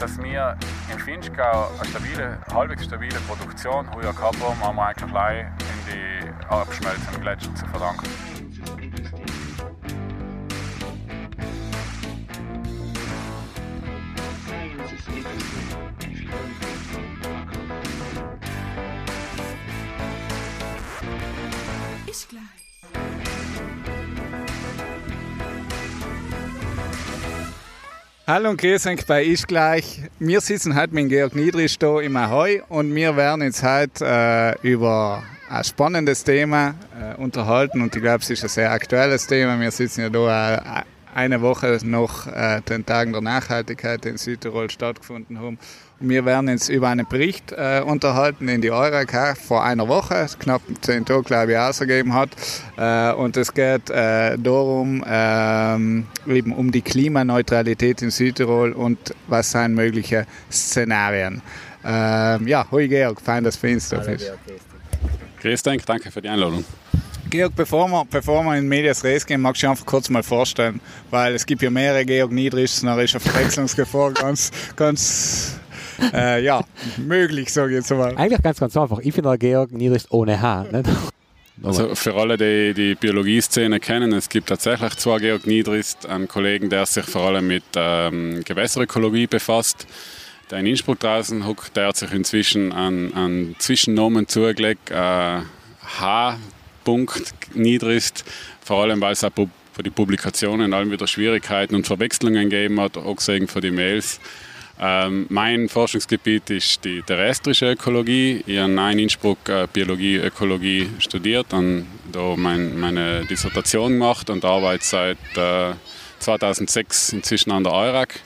dass wir im Finchgau eine stabile, halbwegs stabile Produktion heuer gehabt haben, haben wir eigentlich gleich in die abschmelzenden Gletscher zu verdanken. Ist gleich. Hallo und grüß euch bei Ich gleich. Wir sitzen heute mit Georg Niedrich hier im Ahoi und wir werden uns heute äh, über ein spannendes Thema äh, unterhalten und ich glaube, es ist ein sehr aktuelles Thema. Wir sitzen ja hier äh, eine Woche nach äh, den Tagen der Nachhaltigkeit, die in Südtirol stattgefunden haben. Wir werden uns über einen Bericht äh, unterhalten, den die Eureka vor einer Woche, knapp zehn Tage, glaube ich, ausgegeben hat. Äh, und es geht äh, darum, ähm, eben um die Klimaneutralität in Südtirol und was sind mögliche Szenarien. Ähm, ja, hoi Georg, fein, dass du bei uns da bist. Grüß dich, danke für die Einladung. Georg, bevor wir, bevor wir in Medias Res gehen, magst du dich einfach kurz mal vorstellen, weil es gibt ja mehrere Georg Niedrichs, da ist eine Verwechslungsgefahr ganz, ganz äh, ja, möglich, sage ich jetzt mal. Eigentlich ganz, ganz einfach. Ich bin der Georg Niedrichs ohne H. Nicht? Also für alle, die die Biologieszene kennen, es gibt tatsächlich zwei Georg Niedrist, einen Kollegen, der sich vor allem mit ähm, Gewässerökologie befasst. Der in Innsbruck draußen hockt, der hat sich inzwischen einen, einen Zwischennamen zugelegt, äh, H. Niedrist, vor allem weil es auch für die Publikationen allem wieder Schwierigkeiten und Verwechslungen gegeben hat, auch gesehen für die Mails. Ähm, mein Forschungsgebiet ist die terrestrische Ökologie. Ich habe in Innsbruck äh, Biologie, Ökologie studiert, und da mein, meine Dissertation gemacht und arbeite seit äh, 2006 inzwischen an der EURAG.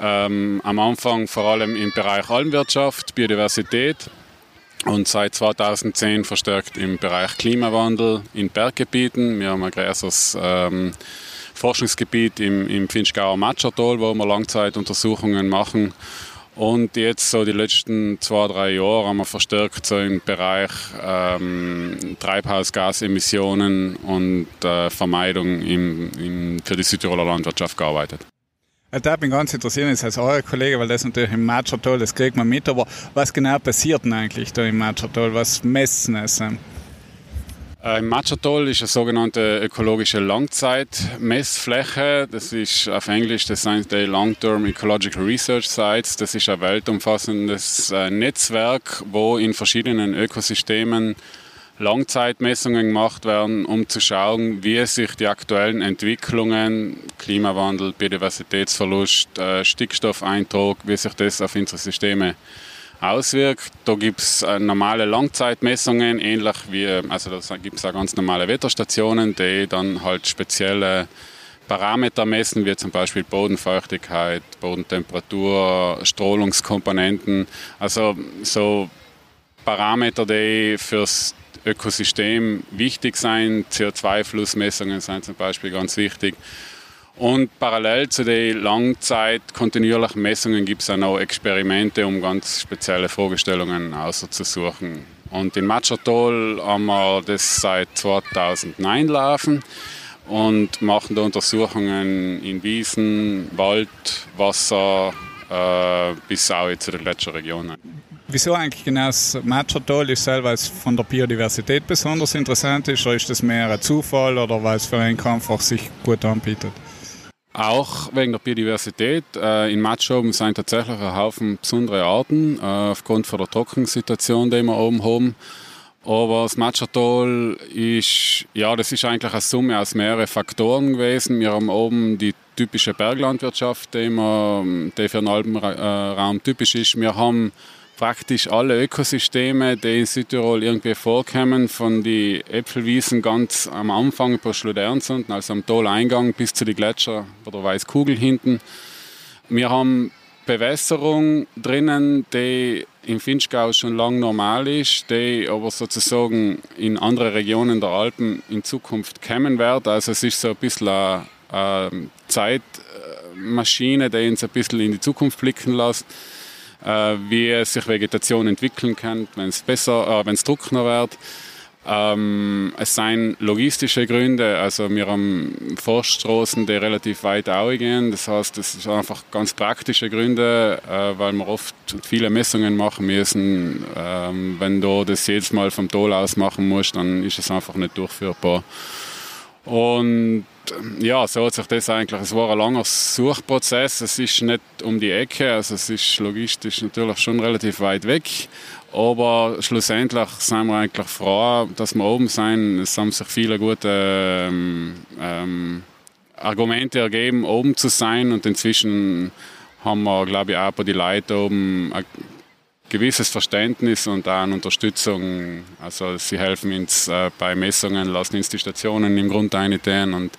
Ähm, am Anfang vor allem im Bereich Almwirtschaft, Biodiversität und seit 2010 verstärkt im Bereich Klimawandel in Berggebieten. Wir haben ein größeres ähm, Forschungsgebiet im, im Finchgauer Matschertal, wo wir Langzeituntersuchungen machen. Und jetzt so die letzten zwei, drei Jahre haben wir verstärkt so im Bereich ähm, Treibhausgasemissionen und äh, Vermeidung im, im, für die Südtiroler Landwirtschaft gearbeitet. Da bin ganz interessiert ist als euer Kollege, weil das natürlich im Matschertal, das kriegt man mit, aber was genau passiert denn eigentlich da im Matschertal? Was messen es? Äh, Im Matschertal ist eine sogenannte ökologische Langzeitmessfläche. Das ist auf Englisch das sind die Long-Term Ecological Research Sites. Das ist ein weltumfassendes äh, Netzwerk, wo in verschiedenen Ökosystemen Langzeitmessungen gemacht werden, um zu schauen, wie sich die aktuellen Entwicklungen, Klimawandel, Biodiversitätsverlust, äh, Stickstoffeintrag, wie sich das auf unsere Systeme auswirkt. Da gibt es äh, normale Langzeitmessungen, ähnlich wie, also da gibt es auch ganz normale Wetterstationen, die dann halt spezielle Parameter messen, wie zum Beispiel Bodenfeuchtigkeit, Bodentemperatur, Strahlungskomponenten. Also so Parameter, die fürs Ökosystem wichtig sind. CO2-Flussmessungen sind zum Beispiel ganz wichtig. Und parallel zu den Langzeit kontinuierlichen Messungen gibt es auch noch Experimente, um ganz spezielle Fragestellungen auszusuchen. Und in Matschertal haben wir das seit 2009 laufen und machen da Untersuchungen in Wiesen, Wald, Wasser äh, bis auch zu den Gletscherregionen. Wieso eigentlich genau das Matschertal ist selber als von der Biodiversität besonders interessant ist, oder ist das mehr ein Zufall oder weil es für einen einfach sich gut anbietet? Auch wegen der Biodiversität. Äh, in Matschoben sind tatsächlich ein Haufen besondere Arten, äh, aufgrund von der Trockensituation, die wir oben haben. Aber das Matschertal ist, ja, das ist eigentlich eine Summe aus mehreren Faktoren gewesen. Wir haben oben die typische Berglandwirtschaft, die, wir, die für den Alpenraum typisch ist. Wir haben praktisch alle Ökosysteme, die in Südtirol irgendwie vorkommen, von den Äpfelwiesen ganz am Anfang bei Schludernsen, also am Taleingang bis zu den Gletscher bei der Weißkugel hinten. Wir haben Bewässerung drinnen, die im Finchgau schon lange normal ist, die aber sozusagen in andere Regionen der Alpen in Zukunft kommen wird. Also es ist so ein bisschen eine, eine Zeitmaschine, die uns ein bisschen in die Zukunft blicken lässt wie sich Vegetation entwickeln kann, wenn es besser, äh, wenn es trockener wird. Ähm, es sind logistische Gründe, also wir haben Forststraßen, die relativ weit gehen. Das heißt, es sind einfach ganz praktische Gründe, äh, weil wir oft viele Messungen machen müssen. Ähm, wenn du das jedes Mal vom Toll aus machen musst, dann ist es einfach nicht durchführbar. Und ja, so hat sich das eigentlich, es war ein langer Suchprozess, es ist nicht um die Ecke, also es ist logistisch natürlich schon relativ weit weg, aber schlussendlich sind wir eigentlich froh, dass wir oben sind. Es haben sich viele gute ähm, ähm, Argumente ergeben, oben zu sein. Und inzwischen haben wir, glaube ich, auch bei den Leuten oben ein gewisses Verständnis und auch eine Unterstützung. Also sie helfen uns äh, bei Messungen, lassen uns die Stationen im Grund einstellen und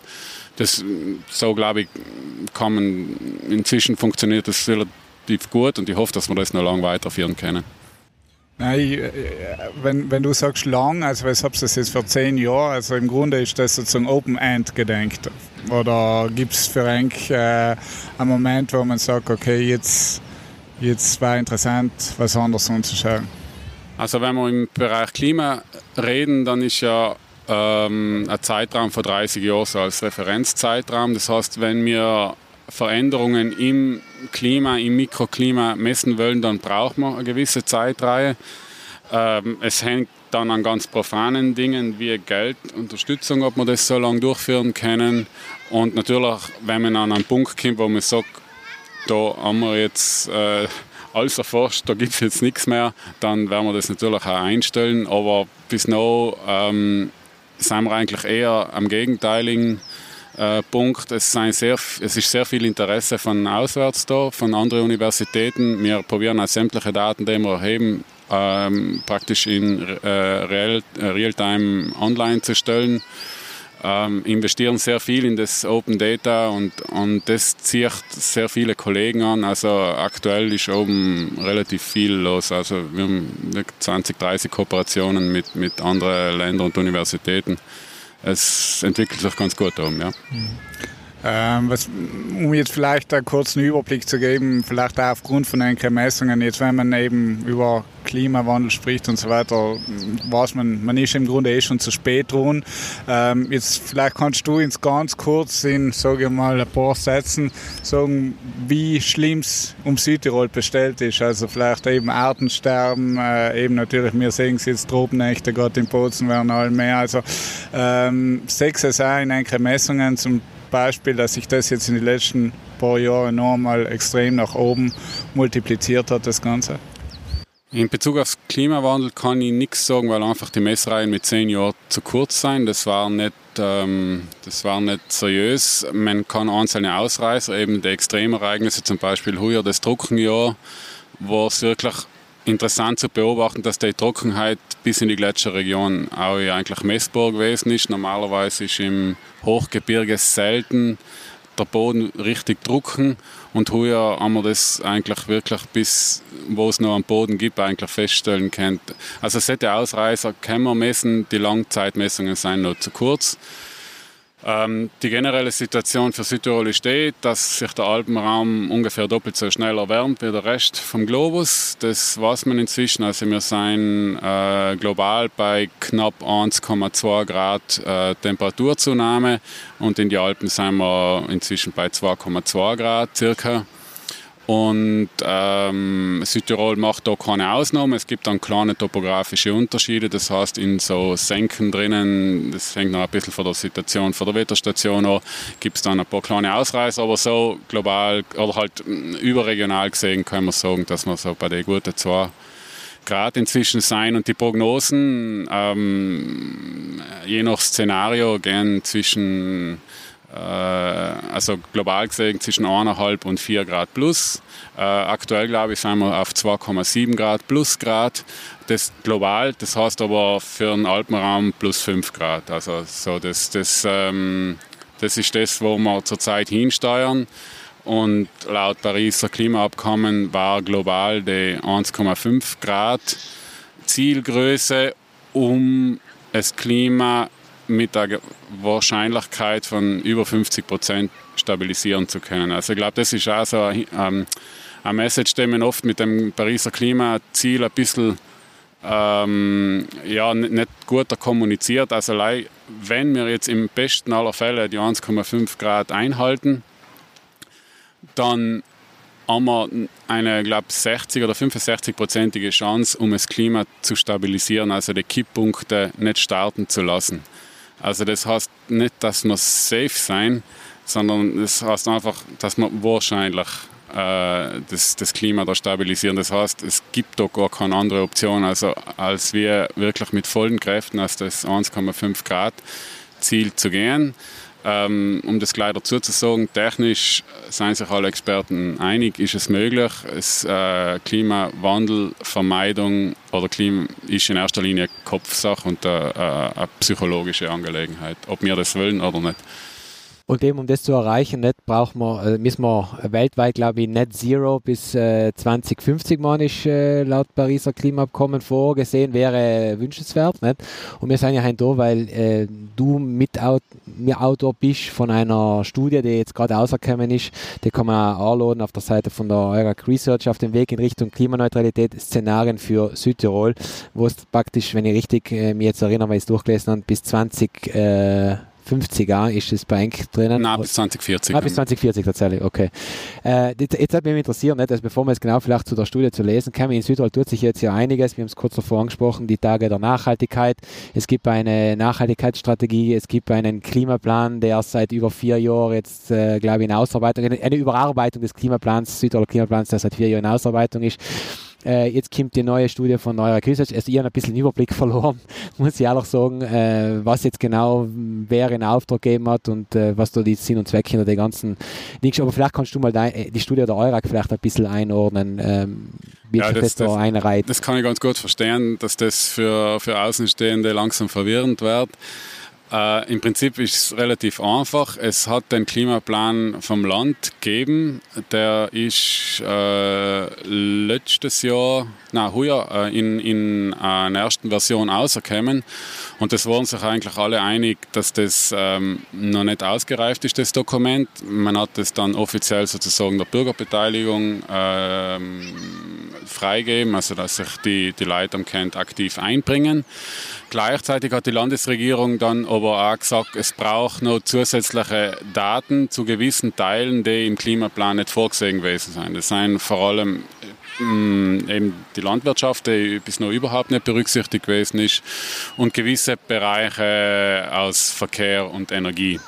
das, so glaube ich, man, inzwischen funktioniert das relativ gut und ich hoffe, dass wir das noch lange weiterführen können. Nein, äh, wenn, wenn du sagst lang, also habe das jetzt für zehn Jahre, also im Grunde ist das sozusagen Open End gedenkt. Oder gibt es für einen äh, einen Moment, wo man sagt, okay, jetzt, jetzt war interessant, was anderes anzuschauen? Also wenn wir im Bereich Klima reden, dann ist ja ähm, ein Zeitraum von 30 Jahren so als Referenzzeitraum. Das heißt, wenn wir Veränderungen im Klima, im Mikroklima messen wollen, dann braucht man eine gewisse Zeitreihe. Ähm, es hängt dann an ganz profanen Dingen wie Geld, Unterstützung, ob wir das so lange durchführen können. Und natürlich, wenn man an einen Punkt kommt, wo man sagt, da haben wir jetzt äh, alles erforscht, da gibt es jetzt nichts mehr, dann werden wir das natürlich auch einstellen. Aber bis noch ähm, sind wir eigentlich eher am gegenteiligen äh, Punkt. Es, sehr, es, ist sehr viel Interesse von auswärts da, von anderen Universitäten. Wir probieren auch sämtliche Daten, die wir erheben, ähm, praktisch in äh, äh, Realtime online zu stellen. Ähm, investieren sehr viel in das Open Data und, und das zieht sehr viele Kollegen an. Also aktuell ist oben relativ viel los. Also wir haben 20, 30 Kooperationen mit, mit anderen Ländern und Universitäten es entwickelt sich ganz gut um. Ja. Ähm, was, um jetzt vielleicht einen kurzen Überblick zu geben, vielleicht auch aufgrund von den Messungen, jetzt wenn man eben über Klimawandel spricht und so weiter, weiß man, man ist im Grunde eh schon zu spät dran. Ähm, jetzt vielleicht kannst du uns ganz kurz in, sage ich mal, ein paar Sätzen sagen, wie schlimm es um Südtirol bestellt ist. Also vielleicht eben Artensterben, äh, eben natürlich, wir sehen es jetzt Tropennächte, gerade in Bozen werden alle mehr. Also ähm, sechs es auch in einigen Messungen zum Beispiel, dass sich das jetzt in den letzten paar Jahren nochmal extrem nach oben multipliziert hat, das Ganze? In Bezug auf Klimawandel kann ich nichts sagen, weil einfach die Messreihen mit zehn Jahren zu kurz sind. Das war nicht, ähm, das war nicht seriös. Man kann einzelne Ausreißer, eben die Extremereignisse, zum Beispiel heuer das Trockenjahr, wo es wirklich interessant zu beobachten, dass die Trockenheit bis in die Gletscherregion auch eigentlich messbar gewesen ist. Normalerweise ist im Hochgebirge selten der Boden richtig trocken und heuer haben wir das eigentlich wirklich bis, wo es noch am Boden gibt, eigentlich feststellen können. Also solche Ausreißer können wir messen, die Langzeitmessungen sind noch zu kurz. Ähm, die generelle Situation für Südtirol ist die, dass sich der Alpenraum ungefähr doppelt so schnell erwärmt wie der Rest vom Globus. Das weiß man inzwischen. Also wir sind äh, global bei knapp 1,2 Grad äh, Temperaturzunahme und in den Alpen sind wir inzwischen bei 2,2 Grad circa. Und ähm, Südtirol macht da keine Ausnahme. Es gibt dann kleine topografische Unterschiede. Das heißt, in so Senken drinnen, das hängt noch ein bisschen von der Situation von der Wetterstation an, gibt es dann ein paar kleine Ausreißer. Aber so global oder halt überregional gesehen kann man sagen, dass wir so bei den guten zwei Grad inzwischen sein. Und die Prognosen, ähm, je nach Szenario, gehen zwischen also global gesehen zwischen 1,5 und 4 Grad plus. Äh, aktuell, glaube ich, sind wir auf 2,7 Grad plus Grad. Das global, das heißt aber für den Alpenraum plus 5 Grad. Also so das, das, ähm, das ist das, wo wir zurzeit hinsteuern. Und laut Pariser Klimaabkommen war global die 1,5 Grad Zielgröße, um das Klima mit der Wahrscheinlichkeit von über 50 Prozent stabilisieren zu können. Also ich glaube, das ist auch so ein, ähm, eine Message, die man oft mit dem Pariser Klimaziel ein bisschen ähm, ja, nicht gut kommuniziert. Also wenn wir jetzt im besten aller Fälle die 1,5 Grad einhalten, dann haben wir eine, glaube 60 oder 65-prozentige Chance, um das Klima zu stabilisieren, also die Kipppunkte nicht starten zu lassen. Also das heißt nicht, dass wir safe sein, sondern das heißt einfach, dass wir wahrscheinlich äh, das, das Klima da stabilisieren. Das heißt, es gibt da gar keine andere Option, also als wir wirklich mit vollen Kräften als das 1,5 Grad Ziel zu gehen. Ähm, um das gleich dazu zu sagen, technisch seien sich alle Experten einig, ist es möglich. Es, äh, Klimawandelvermeidung oder Klima ist in erster Linie Kopfsache und äh, eine psychologische Angelegenheit, ob wir das wollen oder nicht. Und eben, um das zu erreichen, nicht, brauchen wir, äh, müssen wir weltweit, glaube ich, Net Zero bis äh, 2050 man ist äh, laut Pariser Klimaabkommen vorgesehen, wäre wünschenswert. Nicht? Und wir sind ja heute da, weil äh, du mit mir Autor bist von einer Studie, die jetzt gerade rausgekommen ist. Die kann man auch anladen auf der Seite von der EURAC Research auf dem Weg in Richtung Klimaneutralität, Szenarien für Südtirol, wo es praktisch, wenn ich richtig äh, mir jetzt erinnere, weil ich es durchgelesen habe, bis 20 äh, 50er ist es bei Enk drinnen? Nein, bis 2040. Ah, bis 2040 tatsächlich, okay. Äh, jetzt hat mich interessiert, nicht, also bevor wir jetzt genau vielleicht zu der Studie zu lesen kommen, in Südtirol tut sich jetzt ja einiges, wir haben es kurz davor angesprochen, die Tage der Nachhaltigkeit. Es gibt eine Nachhaltigkeitsstrategie, es gibt einen Klimaplan, der seit über vier Jahren jetzt, äh, glaube ich, in Ausarbeitung, eine, eine Überarbeitung des Klimaplans, Südtiroler Klimaplans, der seit vier Jahren in Ausarbeitung ist. Äh, jetzt kommt die neue Studie von Neuer Research. Also ich habe ein bisschen den Überblick verloren, muss ich ehrlich sagen, äh, was jetzt genau wer in Auftrag gegeben hat und äh, was da die Sinn und Zweck hinter der ganzen Dings. Aber vielleicht kannst du mal dein, äh, die Studie der Eurak vielleicht ein bisschen einordnen. Ähm, wie ja, das, das, da einreiht. das kann ich ganz gut verstehen, dass das für, für Außenstehende langsam verwirrend wird. Äh, Im Prinzip ist es relativ einfach. Es hat den Klimaplan vom Land gegeben. Der ist äh, letztes Jahr, nein, heuer, äh, in, in einer ersten Version rausgekommen. Und es waren sich eigentlich alle einig, dass das ähm, noch nicht ausgereift ist, das Dokument. Man hat es dann offiziell sozusagen der Bürgerbeteiligung ähm, freigeben, also dass sich die, die Leute am Kent aktiv einbringen. Gleichzeitig hat die Landesregierung dann aber auch gesagt, es braucht noch zusätzliche Daten zu gewissen Teilen, die im Klimaplan nicht vorgesehen gewesen sind. Das sind vor allem mm, eben die Landwirtschaft, die bis noch überhaupt nicht berücksichtigt gewesen ist, und gewisse Bereiche aus Verkehr und Energie.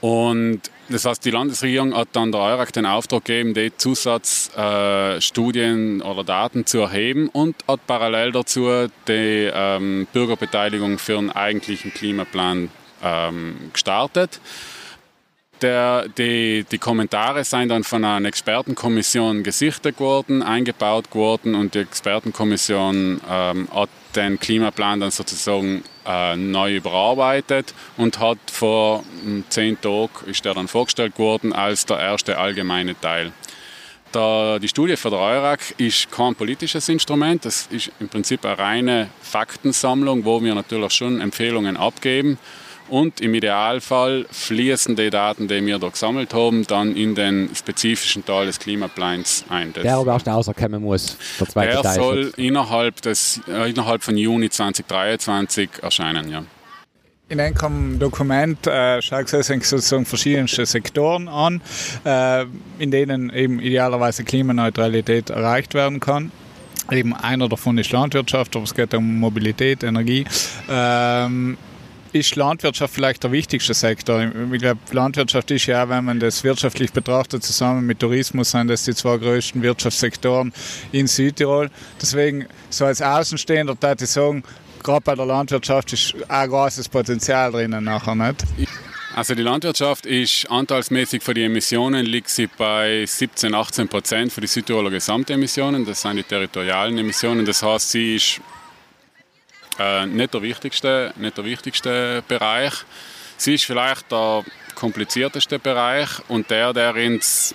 Und das heißt, die Landesregierung hat dann der EURAG den Auftrag gegeben, die Zusatzstudien äh, oder Daten zu erheben und hat parallel dazu die ähm, Bürgerbeteiligung für einen eigentlichen Klimaplan ähm, gestartet. Der, die, die, Kommentare sind dann von einer Expertenkommission gesichtet worden, eingebaut worden und die Expertenkommission ähm, hat den Klimaplan dann sozusagen äh, neu überarbeitet und hat vor hm, zehn Tagen ist der dann vorgestellt worden als der erste allgemeine Teil. Der, die Studie für der EURAC ist kein politisches Instrument, das ist im Prinzip eine reine Faktensammlung, wo wir natürlich schon Empfehlungen abgeben und im Idealfall fließen die Daten, die wir da gesammelt haben, dann in den spezifischen Teil des Klimaplans ein. Das der aber erst rauskommen muss, der zweite der Teil. soll innerhalb, des, äh, innerhalb von Juni 2023 erscheinen, ja. In einem Dokument äh, schaut sich sozusagen verschiedenste Sektoren an, äh, in denen eben idealerweise Klimaneutralität erreicht werden kann. Eben einer davon ist Landwirtschaft, aber es geht um Mobilität, Energie. Ähm, ist Landwirtschaft vielleicht der wichtigste Sektor. Ich glaube, Landwirtschaft ist ja, wenn man das wirtschaftlich betrachtet, zusammen mit Tourismus sind das die zwei größten Wirtschaftssektoren in Südtirol. Deswegen, so als Außenstehender, würde ich sagen, gerade bei der Landwirtschaft ist ein großes Potenzial drinnen nachher, nicht? Also die Landwirtschaft ist anteilsmäßig für die Emissionen liegt sie bei 17, 18 Prozent für die Südtiroler Gesamtemissionen. Das sind die territorialen Emissionen. Das heißt, sie ist äh, nicht, der wichtigste, nicht der wichtigste Bereich. Sie ist vielleicht der komplizierteste Bereich und der, der uns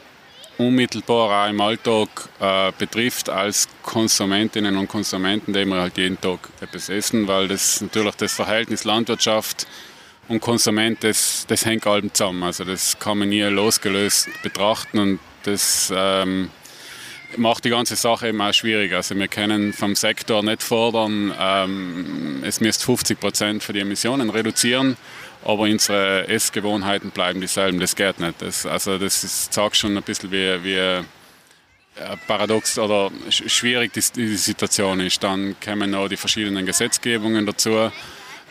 unmittelbar auch im Alltag äh, betrifft als Konsumentinnen und Konsumenten, die wir halt jeden Tag etwas essen, weil das natürlich das Verhältnis Landwirtschaft und Konsument, das, das hängt allem zusammen. Also das kann man nie losgelöst betrachten und das ähm, macht die ganze Sache eben auch schwierig. Also wir können vom Sektor nicht fordern, ähm, es müsste 50 Prozent für die Emissionen reduzieren, aber unsere Essgewohnheiten bleiben dieselben. Das geht nicht. Das, also das ist, sagt schon ein bisschen wie, wie paradox oder schwierig die, die, Situation ist. Dann kommen noch die verschiedenen Gesetzgebungen dazu.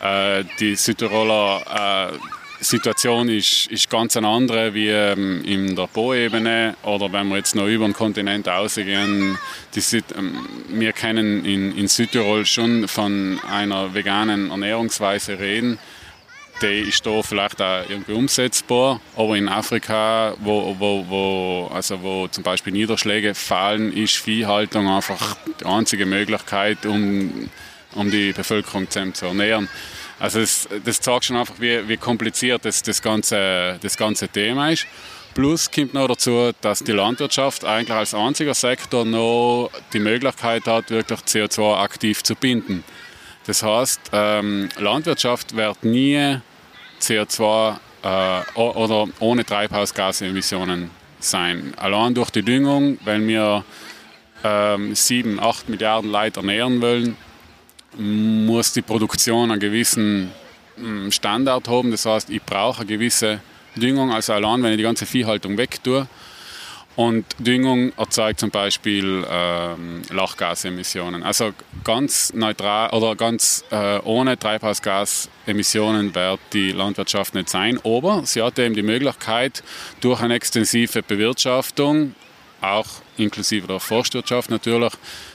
Äh, die Südtiroler äh, Situation ist, ist ganz eine andere wie ähm, in der Po-Ebene oder wenn wir jetzt noch über den Kontinent ausgehen. Die, ähm, wir können in, in Südtirol schon von einer veganen Ernährungsweise reden die ist da vielleicht auch irgendwie umsetzbar, aber in Afrika, wo, wo, wo, also wo zum Beispiel Niederschläge fallen, ist Viehhaltung einfach die einzige Möglichkeit, um, um die Bevölkerung zu ernähren. Also das, das zeigt schon einfach, wie, wie kompliziert das, das, ganze, das ganze Thema ist. Plus kommt noch dazu, dass die Landwirtschaft eigentlich als einziger Sektor noch die Möglichkeit hat, wirklich CO2 aktiv zu binden. Das heißt, ähm, Landwirtschaft wird nie CO2 äh, oder ohne Treibhausgasemissionen sein. Allein durch die Düngung, weil wir ähm, 7, 8 Milliarden Leute ernähren wollen, muss die Produktion einen gewissen mm, Standard haben. Das heißt, ich brauche eine gewisse Düngung. Also allein, wenn ich die ganze Viehhaltung wegtue, und Düngung erzeugt zum Beispiel ähm, Lachgasemissionen. Also ganz neutral oder ganz äh, ohne Treibhausgasemissionen wird die Landwirtschaft nicht sein. Aber sie hat eben die Möglichkeit, durch eine extensive Bewirtschaftung auch inklusive der Forstwirtschaft natürlich,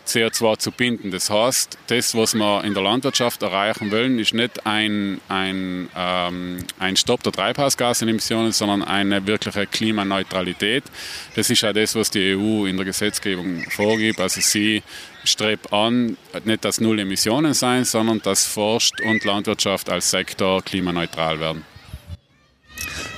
CO2 zu binden. Das heißt, das, was wir in der Landwirtschaft erreichen wollen, ist nicht ein, ein, ähm, ein Stopp der Treibhausgasemissionen, sondern eine wirkliche Klimaneutralität. Das ist auch das, was die EU in der Gesetzgebung vorgibt. Also sie strebt an, nicht dass Null Emissionen sein, sondern dass Forst und Landwirtschaft als Sektor klimaneutral werden.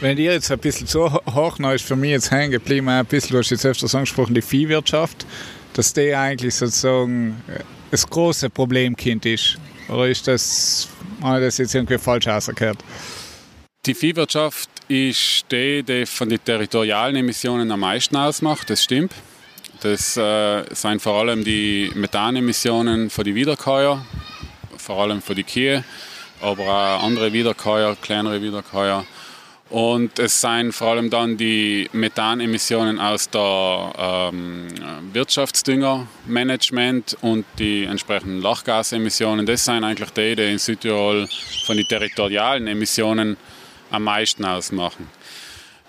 Wenn dir jetzt ein bisschen zu hoch ist für mich jetzt hängen geblieben, ein bisschen, du hast jetzt öfters angesprochen, die Viehwirtschaft, dass die eigentlich sozusagen äh, das große Problemkind ist. Oder ist das, habe ich das jetzt irgendwie falsch ausgehört? Die Viehwirtschaft ist die, die von den territorialen Emissionen am meisten ausmacht, das stimmt. Das äh, sind vor allem die Methanemissionen für die Wiederkäuer, vor allem für die Kühe, aber auch andere Wiederkäuer, kleinere Wiederkäuer. Und es seien vor allem dann die Methanemissionen aus der ähm, Wirtschaftsdüngermanagement und die entsprechenden Lachgasemissionen. Das seien eigentlich die, die in Südtirol von den territorialen Emissionen am meisten ausmachen.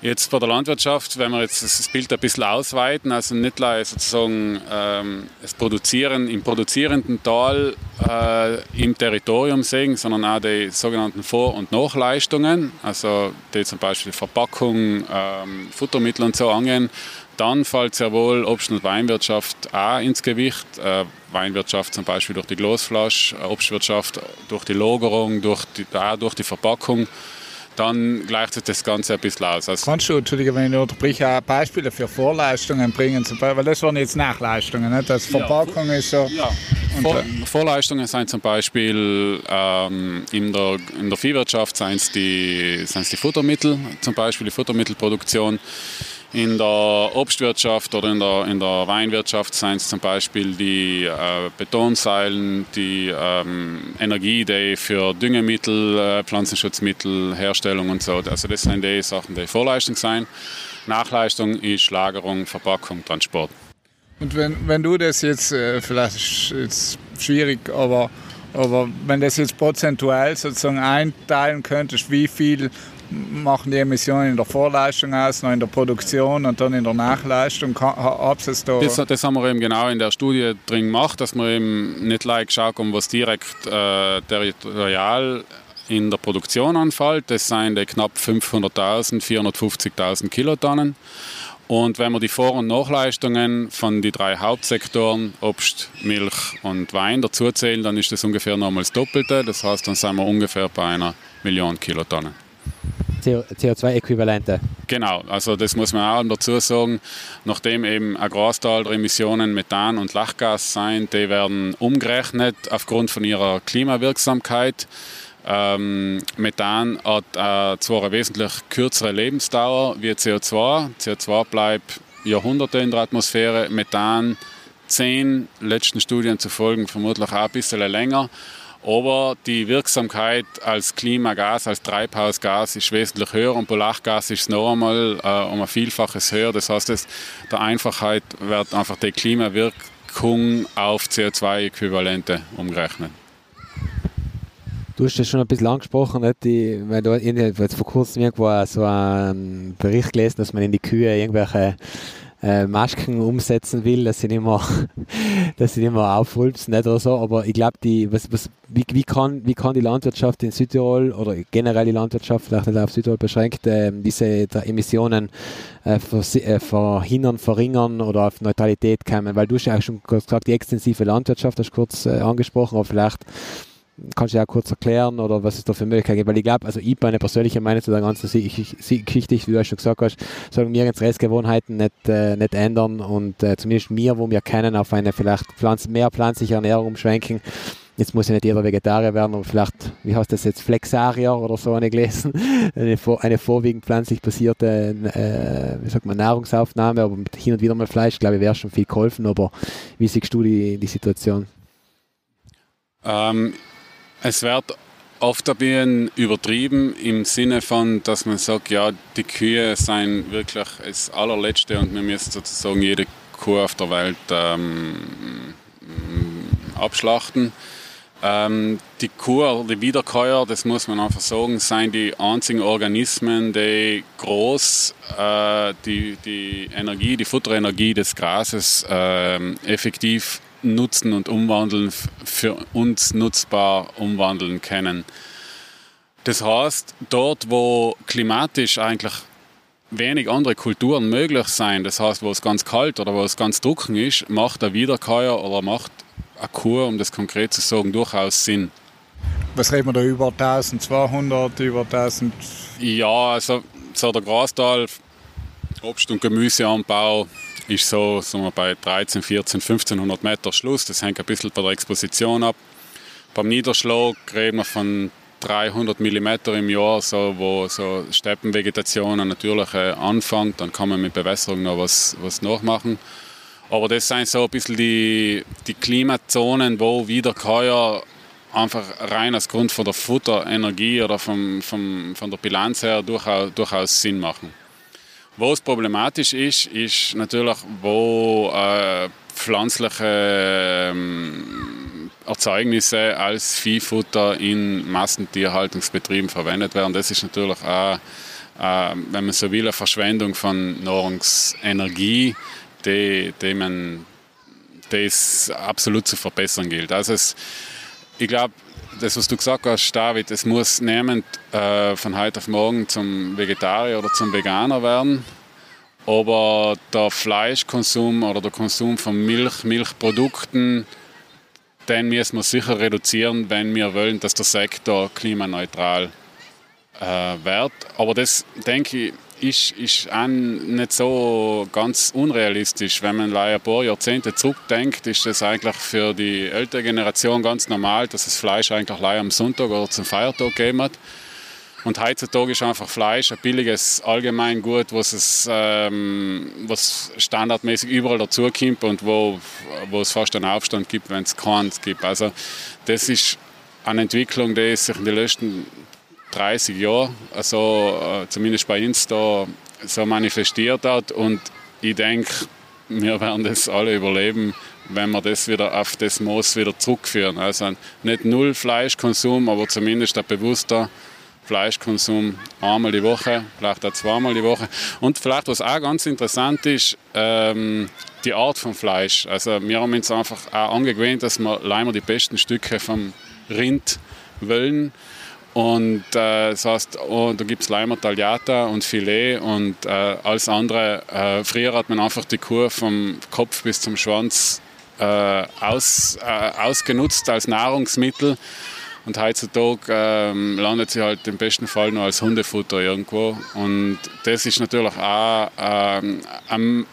Jetzt bei der Landwirtschaft, wenn wir jetzt das Bild ein bisschen ausweiten, also nicht nur sozusagen ähm, das Produzieren im produzierenden Tal äh, im Territorium sehen, sondern auch die sogenannten Vor- und Nachleistungen, also die zum Beispiel Verpackung, ähm, Futtermittel und so angehen, dann fällt sehr wohl Obst- und Weinwirtschaft auch ins Gewicht. Äh, Weinwirtschaft zum Beispiel durch die Glasflasche, Obstwirtschaft durch die Lagerung, durch die, auch durch die Verpackung dann gleicht sich das Ganze ein bisschen aus. Also Kannst du, Entschuldige, wenn ich unterbreche, Beispiele für Vorleistungen bringen? Weil das waren jetzt Nachleistungen, nicht? Das Verpackung ja. ist so. Ja. Vor, Vorleistungen sind zum Beispiel ähm, in, der, in der Viehwirtschaft sind es die, die Futtermittel, zum Beispiel die Futtermittelproduktion. In der Obstwirtschaft oder in der, in der Weinwirtschaft sind es zum Beispiel die äh, Betonseilen, die ähm, Energie, die für Düngemittel, äh, Pflanzenschutzmittel, Herstellung und so. Also das sind die Sachen, die Vorleistung sind. Nachleistung ist Lagerung, Verpackung, Transport. Und wenn, wenn du das jetzt, äh, vielleicht ist es schwierig, aber, aber wenn das jetzt prozentual sozusagen einteilen könntest, wie viel machen die Emissionen in der Vorleistung aus, noch in der Produktion und dann in der Nachleistung. Das, das, haben wir eben genau in der Studie drin gemacht, dass wir eben nicht like schauen, was direkt äh, territorial in der Produktion anfällt. Das sind knapp 500.000, 450.000 Kilotonnen. Und wenn wir die Vor- und Nachleistungen von den drei Hauptsektoren, Obst, Milch und Wein, dazuzählen, dann ist das ungefähr nochmals das Doppelte. Das heißt, dann sind wir ungefähr bei einer Million Kilotonnen. CO2-Äquivalente. Genau, also das muss man auch dazu sagen. Nachdem eben ein Großteil der Emissionen Methan und Lachgas sind, die werden umgerechnet aufgrund von ihrer Klimawirksamkeit. Ähm, Methan hat äh, zwar eine wesentlich kürzere Lebensdauer wie CO2. CO2 bleibt Jahrhunderte in der Atmosphäre. Methan zehn letzten Studien zu folgen, vermutlich auch ein bisschen länger. Aber die Wirksamkeit als Klimagas, als Treibhausgas ist wesentlich höher und Polargas ist noch einmal äh, um ein Vielfaches höher. Das heißt, es, der Einfachheit wird einfach die Klimawirkung auf CO2-Äquivalente umgerechnet. Du hast das schon ein bisschen angesprochen, nicht? Die, weil du jetzt vor kurzem irgendwo so einen Bericht gelesen, dass man in die Kühe irgendwelche äh, Masken umsetzen will, dass sie nicht mehr, dass sie nicht mehr aufrülpsen nicht oder so. Aber ich glaube, die, was, was, wie, wie, kann, wie kann die Landwirtschaft in Südtirol oder generell die Landwirtschaft, vielleicht nicht auf Südtirol beschränkt, äh, diese Emissionen äh, verhindern, verringern oder auf Neutralität kommen? Weil du hast ja auch schon gesagt, die extensive Landwirtschaft hast du kurz äh, angesprochen, aber vielleicht kannst du ja kurz erklären oder was es da für Möglichkeiten gibt? Weil ich glaube, also ich meine persönliche Meinung zu der ganzen Geschichte, wie du schon gesagt hast, sollen wir unsere Restgewohnheiten nicht, äh, nicht ändern und äh, zumindest mir, wo wir kennen, auf eine vielleicht pflanz mehr pflanzliche Ernährung umschwenken. Jetzt muss ja nicht jeder Vegetarier werden, aber vielleicht, wie heißt das jetzt, Flexarier oder so eine gelesen, eine, eine vorwiegend pflanzlich basierte äh, wie sagt man, Nahrungsaufnahme, aber mit hin und wieder mal Fleisch, glaube ich, wäre schon viel geholfen, aber wie siehst du die, die Situation? Ähm, es wird oft ein bisschen übertrieben im Sinne von, dass man sagt, ja, die Kühe seien wirklich das allerletzte und wir müssen sozusagen jede Kuh auf der Welt ähm, abschlachten. Ähm, die Kuh, die Wiederkäuer, das muss man einfach sagen, seien die einzigen Organismen, die groß äh, die, die Energie, die Futterenergie des Grases äh, effektiv nutzen und umwandeln, für uns nutzbar umwandeln können. Das heißt, dort, wo klimatisch eigentlich wenig andere Kulturen möglich sein, das heißt, wo es ganz kalt oder wo es ganz trocken ist, macht ein Wiederkäuer oder macht eine Kur, um das konkret zu sagen, durchaus Sinn. Was reden wir da über 1200, über 1000? Ja, also so der Grastal, Obst- und Gemüseanbau ist so sagen bei 13, 14, 1500 Meter Schluss. Das hängt ein bisschen von der Exposition ab. Beim Niederschlag reden wir von 300 mm im Jahr, so, wo so Steppenvegetation natürlich äh, anfängt. Dann kann man mit Bewässerung noch was, was nachmachen. Aber das sind so ein bisschen die, die Klimazonen, wo Wiederkäuer einfach rein aus Grund von der Futterenergie oder vom, vom, von der Bilanz her durchaus, durchaus Sinn machen. Wo es problematisch ist, ist natürlich, wo äh, pflanzliche ähm, Erzeugnisse als Viehfutter in Massentierhaltungsbetrieben verwendet werden. Das ist natürlich auch, äh, wenn man so will, eine Verschwendung von Nahrungsenergie, die, die man das absolut zu verbessern gilt. Also es, ich glaube, das, was du gesagt hast, David, es muss niemand äh, von heute auf morgen zum Vegetarier oder zum Veganer werden. Aber der Fleischkonsum oder der Konsum von Milch, Milchprodukten, den müssen wir sicher reduzieren, wenn wir wollen, dass der Sektor klimaneutral äh, wird. Aber das, denke ich, ist, ist auch nicht so ganz unrealistisch. Wenn man ein paar Jahrzehnte zurückdenkt, ist das eigentlich für die ältere Generation ganz normal, dass das Fleisch eigentlich am Sonntag oder zum Feiertag gegeben hat. Und heutzutage ist einfach Fleisch ein billiges Allgemeingut, was es ähm, was standardmäßig überall dazukommt und wo, wo es fast einen Aufstand gibt, wenn es keins gibt. Also das ist eine Entwicklung, die sich in den letzten 30 Jahren, äh, zumindest bei uns da so manifestiert hat. Und ich denke, wir werden das alle überleben, wenn wir das wieder auf das Moos wieder zurückführen. Also nicht null Fleischkonsum, aber zumindest ein bewusster Fleischkonsum einmal die Woche, vielleicht auch zweimal die Woche. Und vielleicht, was auch ganz interessant ist, ähm, die Art von Fleisch. Also wir haben uns einfach auch angewöhnt, dass wir leider die besten Stücke vom Rind wollen. Und äh, das heißt, oh, da gibt es Leimer Tagliata und Filet und äh, alles andere. Äh, früher hat man einfach die Kur vom Kopf bis zum Schwanz äh, aus, äh, ausgenutzt als Nahrungsmittel. Und heutzutage ähm, landet sie halt im besten Fall nur als Hundefutter irgendwo. Und das ist natürlich auch ähm, ein,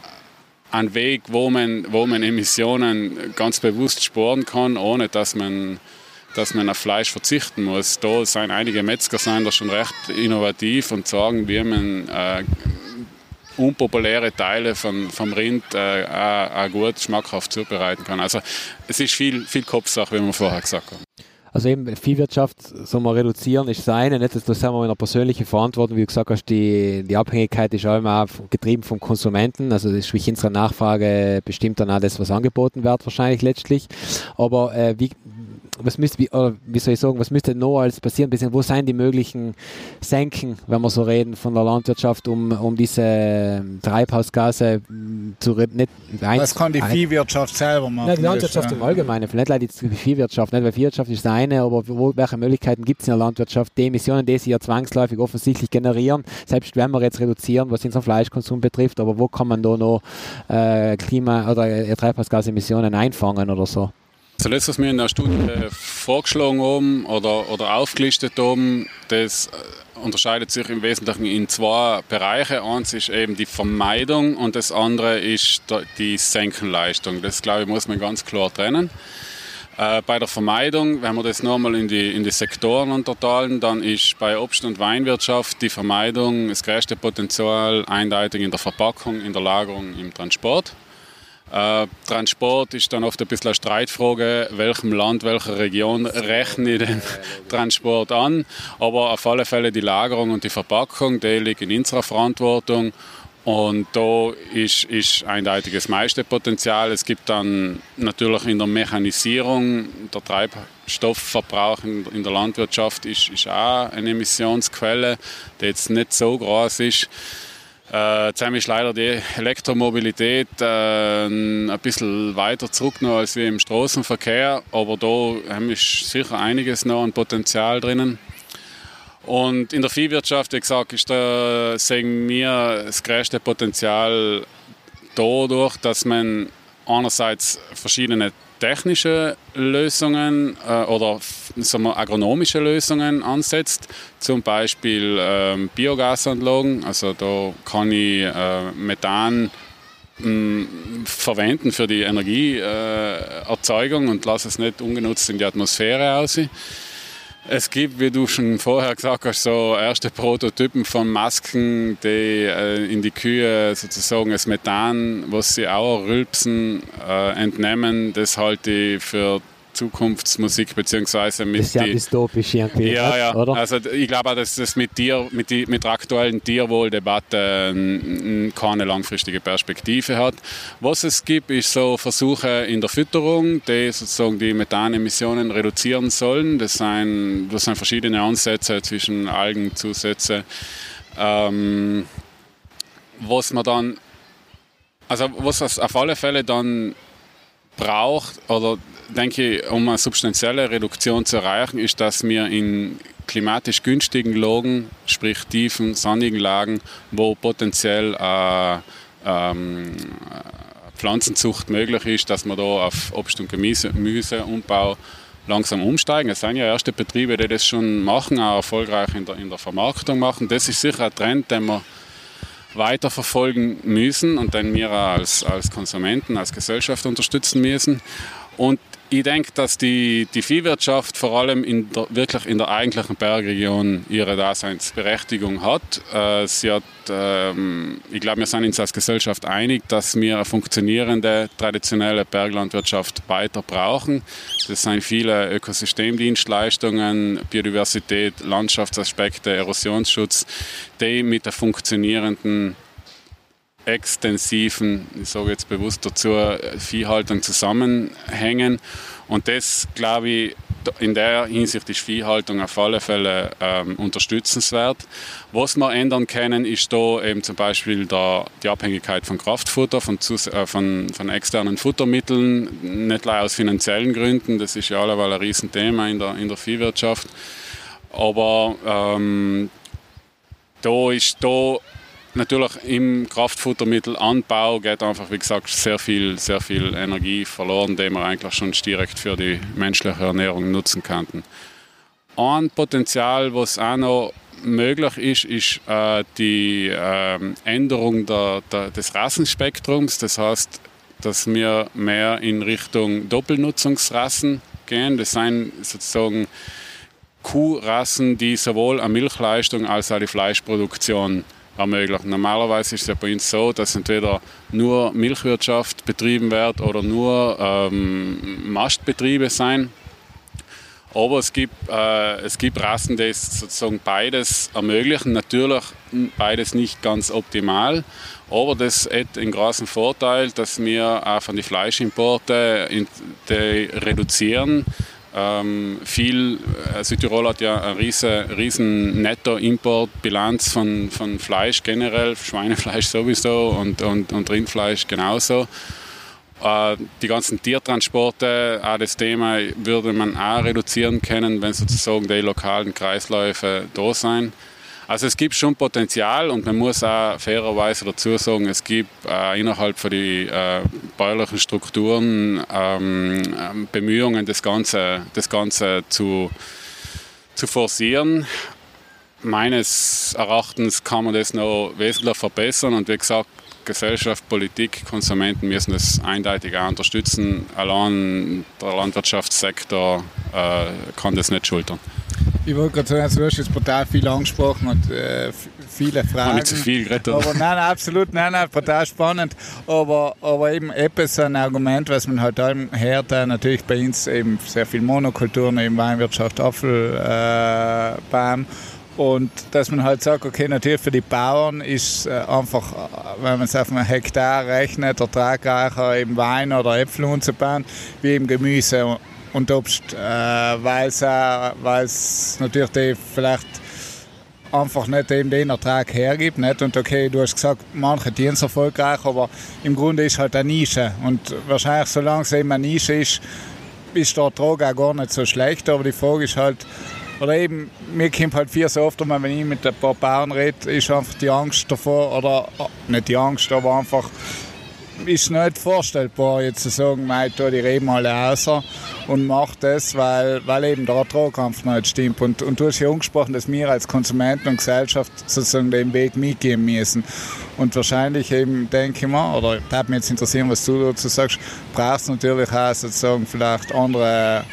ein Weg, wo man, wo man Emissionen ganz bewusst sparen kann, ohne dass man dass man auf Fleisch verzichten muss. Da sind einige Metzger sind da schon recht innovativ und sagen, wie man äh, unpopuläre Teile von, vom Rind äh, auch, auch gut schmackhaft zubereiten kann. Also es ist viel, viel Kopfsache, wie wir vorher gesagt haben. Also eben Viehwirtschaft soll man reduzieren, ist das eine. Nicht? Das, das haben wir in einer persönlichen Verantwortung. Wie du gesagt hast, die, die Abhängigkeit ist auch immer getrieben vom Konsumenten. Also das ist unsere Nachfrage bestimmt dann auch das, was angeboten wird, wahrscheinlich letztlich. Aber äh, wie, was müsste, wie, wie soll ich sagen, was müsste noch alles passieren? Bisschen, wo sind die möglichen Senken, wenn wir so reden, von der Landwirtschaft, um, um diese Treibhausgase hm, zu nicht Was kann die Viehwirtschaft selber machen? Nein, die Landwirtschaft im Allgemeinen, vielleicht leider die Viehwirtschaft, nicht, weil Viehwirtschaft ist das eine, aber wo, welche Möglichkeiten gibt es in der Landwirtschaft, die Emissionen, die sie ja zwangsläufig offensichtlich generieren, selbst wenn wir jetzt reduzieren, was unseren Fleischkonsum betrifft, aber wo kann man da noch äh, Klima- oder äh, Treibhausgasemissionen einfangen oder so? Zuletzt, was wir in der Studie äh, vorgeschlagen haben oder, oder aufgelistet haben, das äh, unterscheidet sich im Wesentlichen in zwei Bereiche. Eins ist eben die Vermeidung und das andere ist die Senkenleistung. Das, glaube ich, muss man ganz klar trennen. Äh, bei der Vermeidung, wenn wir das nochmal in die, in die Sektoren unterteilen, dann ist bei Obst- und Weinwirtschaft die Vermeidung das größte Potenzial eindeutig in der Verpackung, in der Lagerung, im Transport. Äh, Transport ist dann oft ein bisschen eine Streitfrage, welchem Land, welcher Region rechne ich den Transport an. Aber auf alle Fälle die Lagerung und die Verpackung, die liegt in unserer Verantwortung. Und da ist, ist eindeutig das meiste Potenzial. Es gibt dann natürlich in der Mechanisierung, der Treibstoffverbrauch in, in der Landwirtschaft ist, ist auch eine Emissionsquelle, die jetzt nicht so groß ist. Äh, zusammen ist leider die Elektromobilität äh, ein bisschen weiter zurück noch als wir im Straßenverkehr, aber da ist sicher einiges noch an Potenzial drinnen. Und in der Viehwirtschaft, wie gesagt, ist da, sehen wir das größte Potenzial dadurch, dass man einerseits verschiedene technische Lösungen äh, oder sagen wir, agronomische Lösungen ansetzt, zum Beispiel ähm, Biogasanlagen. Also da kann ich äh, Methan mh, verwenden für die Energieerzeugung äh, und lasse es nicht ungenutzt in die Atmosphäre aus. Es gibt, wie du schon vorher gesagt hast, so erste Prototypen von Masken, die äh, in die Kühe sozusagen das Methan, was sie auch rülpsen, äh, entnehmen. Das halte ich für Zukunftsmusik beziehungsweise mit das ist ja die, dystopisch irgendwie, ja, ja. oder? Also ich glaube, dass das mit, Tier, mit, die, mit der aktuellen Tierwohldebatte keine langfristige Perspektive hat. Was es gibt, ist so Versuche in der Fütterung, die sozusagen die Methanemissionen reduzieren sollen. Das sind, das sind verschiedene Ansätze zwischen Algenzusätze. Ähm, was man dann, also was auf alle Fälle dann braucht oder denke ich, um eine substanzielle Reduktion zu erreichen, ist, dass wir in klimatisch günstigen Lagen, sprich tiefen, sonnigen Lagen, wo potenziell äh, ähm, Pflanzenzucht möglich ist, dass wir da auf Obst- und Gemüseumbau langsam umsteigen. Es sind ja erste Betriebe, die das schon machen, auch erfolgreich in der, in der Vermarktung machen. Das ist sicher ein Trend, den wir weiterverfolgen müssen und den wir als, als Konsumenten, als Gesellschaft unterstützen müssen. Und ich denke, dass die, die Viehwirtschaft vor allem in der, wirklich in der eigentlichen Bergregion ihre Daseinsberechtigung hat. Äh, sie hat ähm, ich glaube, wir sind uns als Gesellschaft einig, dass wir eine funktionierende traditionelle Berglandwirtschaft weiter brauchen. Das sind viele Ökosystemdienstleistungen, Biodiversität, Landschaftsaspekte, Erosionsschutz, die mit der funktionierenden extensiven, ich sage jetzt bewusst dazu, Viehhaltung zusammenhängen. Und das, glaube ich, in der Hinsicht ist Viehhaltung auf alle Fälle ähm, unterstützenswert. Was wir ändern können, ist da eben zum Beispiel der, die Abhängigkeit von Kraftfutter, von, äh, von, von, externen Futtermitteln, nicht nur aus finanziellen Gründen, das ist ja alleweil ein Riesenthema in der, in der Viehwirtschaft. Aber ähm, da ist da natürlich im Kraftfuttermittelanbau geht einfach, wie gesagt, sehr viel, sehr viel Energie verloren, die man eigentlich schon direkt für die menschliche Ernährung nutzen könnten. Ein Potenzial, was auch noch möglich ist, ist äh, die äh, Änderung der, der, des Rassenspektrums. Das heißt, dass wir mehr in Richtung Doppelnutzungsrassen gehen. Das sind sozusagen Kuhrassen, die sowohl an Milchleistung als auch die Fleischproduktion ermöglichen. Normalerweise ist es ja bei uns so, dass entweder nur Milchwirtschaft betrieben wird oder nur ähm, Mastbetriebe sein. Aber es gibt, äh, es gibt Rassen, die sozusagen beides ermöglichen. Natürlich beides nicht ganz optimal, aber das hat einen großen Vorteil, dass wir auch von den Fleischimporten reduzieren. Ähm, viel, äh, Südtirol hat ja eine riesen, riesen Netto-Import-Bilanz von, von Fleisch generell, Schweinefleisch sowieso und, und, und Rindfleisch genauso. Äh, die ganzen Tiertransporte, auch das Thema würde man auch reduzieren können, wenn sozusagen die lokalen Kreisläufe da sind. Also es gibt schon Potenzial und man muss auch fairerweise dazu sagen, es gibt äh, innerhalb von den äh, bäuerlichen Strukturen ähm, ähm, Bemühungen, das Ganze, das Ganze zu, zu forcieren. Meines Erachtens kann man das noch wesentlich verbessern und wie gesagt, Gesellschaft, Politik, Konsumenten müssen das eindeutig auch unterstützen. Allein der Landwirtschaftssektor äh, kann das nicht schultern. Ich wollte gerade sagen, du hast jetzt total viel angesprochen und äh, viele Fragen. Nicht zu viel geredet. Aber nein, absolut, nein, nein, total spannend. Aber, aber eben etwas ein Argument, was man halt allem hört, äh, natürlich bei uns eben sehr viel Monokulturen, eben Weinwirtschaft, Apfelbaum. Äh, und dass man halt sagt, okay, natürlich für die Bauern ist äh, einfach, äh, wenn man es auf einen Hektar rechnet, ertragreicher eben Wein oder Äpfel anzubauen, wie eben Gemüse und Obst, äh, weil es natürlich die vielleicht einfach nicht eben den Ertrag hergibt. Nicht? Und okay, du hast gesagt, manche dienen es erfolgreich, aber im Grunde ist halt eine Nische. Und wahrscheinlich, solange es eben eine Nische ist, ist der Ertrag auch gar nicht so schlecht. Aber die Frage ist halt, oder eben, mir kommt halt viel so oft, wenn ich mit ein paar Bauern rede, ist einfach die Angst davor, oder nicht die Angst, aber einfach ist nicht vorstellbar, jetzt zu sagen, ich tue die Reben alle aus und mache das, weil, weil eben der Ertragkampf nicht stimmt. Und, und du hast ja angesprochen, dass wir als Konsumenten und Gesellschaft sozusagen den Weg mitgehen müssen. Und wahrscheinlich eben, denke ich mal, oder würde mich jetzt interessieren, was du dazu sagst, brauchst du natürlich auch sozusagen vielleicht andere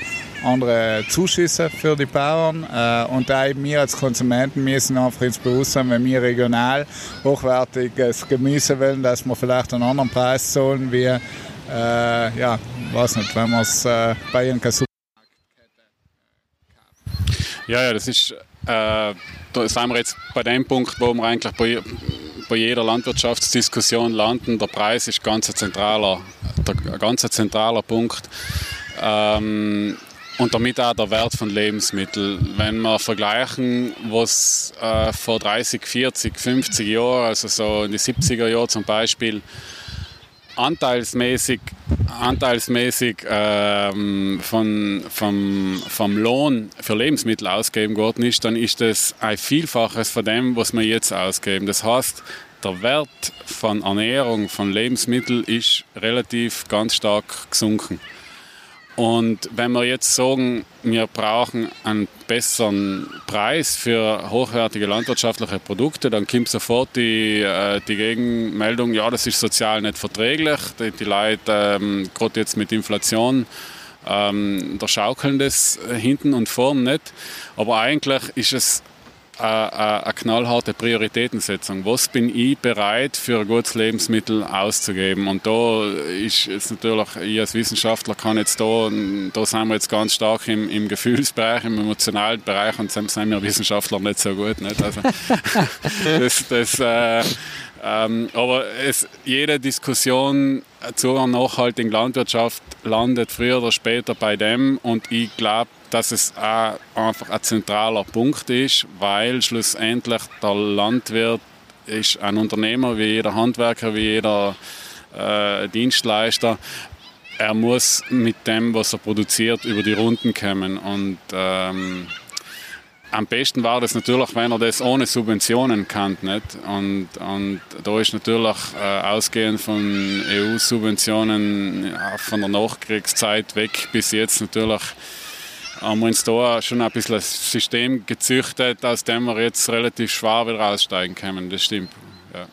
andere Zuschüsse für die Bauern. Äh, und da wir als Konsumenten müssen einfach ins Bewusstsein, wenn wir regional hochwertiges Gemüse wollen, dass wir vielleicht einen anderen Preis zahlen wie, äh, ja, weiß nicht, wenn wir es äh, bei irgendeiner Supermarktkette Ja, ja, das ist, äh, da sind wir jetzt bei dem Punkt, wo wir eigentlich bei, bei jeder Landwirtschaftsdiskussion landen. Der Preis ist ganz ein ganz zentraler Punkt. Ähm, und damit auch der Wert von Lebensmitteln. Wenn wir vergleichen, was äh, vor 30, 40, 50 Jahren, also so in die 70er Jahre zum Beispiel, anteilsmäßig, anteilsmäßig ähm, von, vom, vom Lohn für Lebensmittel ausgegeben worden ist, dann ist das ein Vielfaches von dem, was wir jetzt ausgeben. Das heißt, der Wert von Ernährung, von Lebensmitteln ist relativ ganz stark gesunken. Und wenn wir jetzt sagen, wir brauchen einen besseren Preis für hochwertige landwirtschaftliche Produkte, dann kommt sofort die, äh, die Gegenmeldung, ja, das ist sozial nicht verträglich. Die, die Leute, ähm, gerade jetzt mit Inflation, ähm, da schaukeln das hinten und vorn nicht. Aber eigentlich ist es eine knallharte Prioritätensetzung. Was bin ich bereit für ein gutes Lebensmittel auszugeben? Und da ist jetzt natürlich, ich als Wissenschaftler kann jetzt da, da sind wir jetzt ganz stark im, im Gefühlsbereich, im emotionalen Bereich und sind wir Wissenschaftler nicht so gut. Nicht? Also, das, das, äh, ähm, aber es, jede Diskussion zur nachhaltigen Landwirtschaft landet früher oder später bei dem und ich glaube, dass es auch einfach ein zentraler Punkt ist, weil schlussendlich der Landwirt ist ein Unternehmer wie jeder Handwerker, wie jeder äh, Dienstleister. Er muss mit dem, was er produziert, über die Runden kommen und ähm, am besten war das natürlich, wenn er das ohne Subventionen kann. Nicht? Und, und da ist natürlich äh, ausgehend von EU-Subventionen ja, von der Nachkriegszeit weg bis jetzt natürlich haben wir uns da schon ein bisschen ein System gezüchtet, aus dem wir jetzt relativ schwer wieder aussteigen können. Das stimmt. Ja.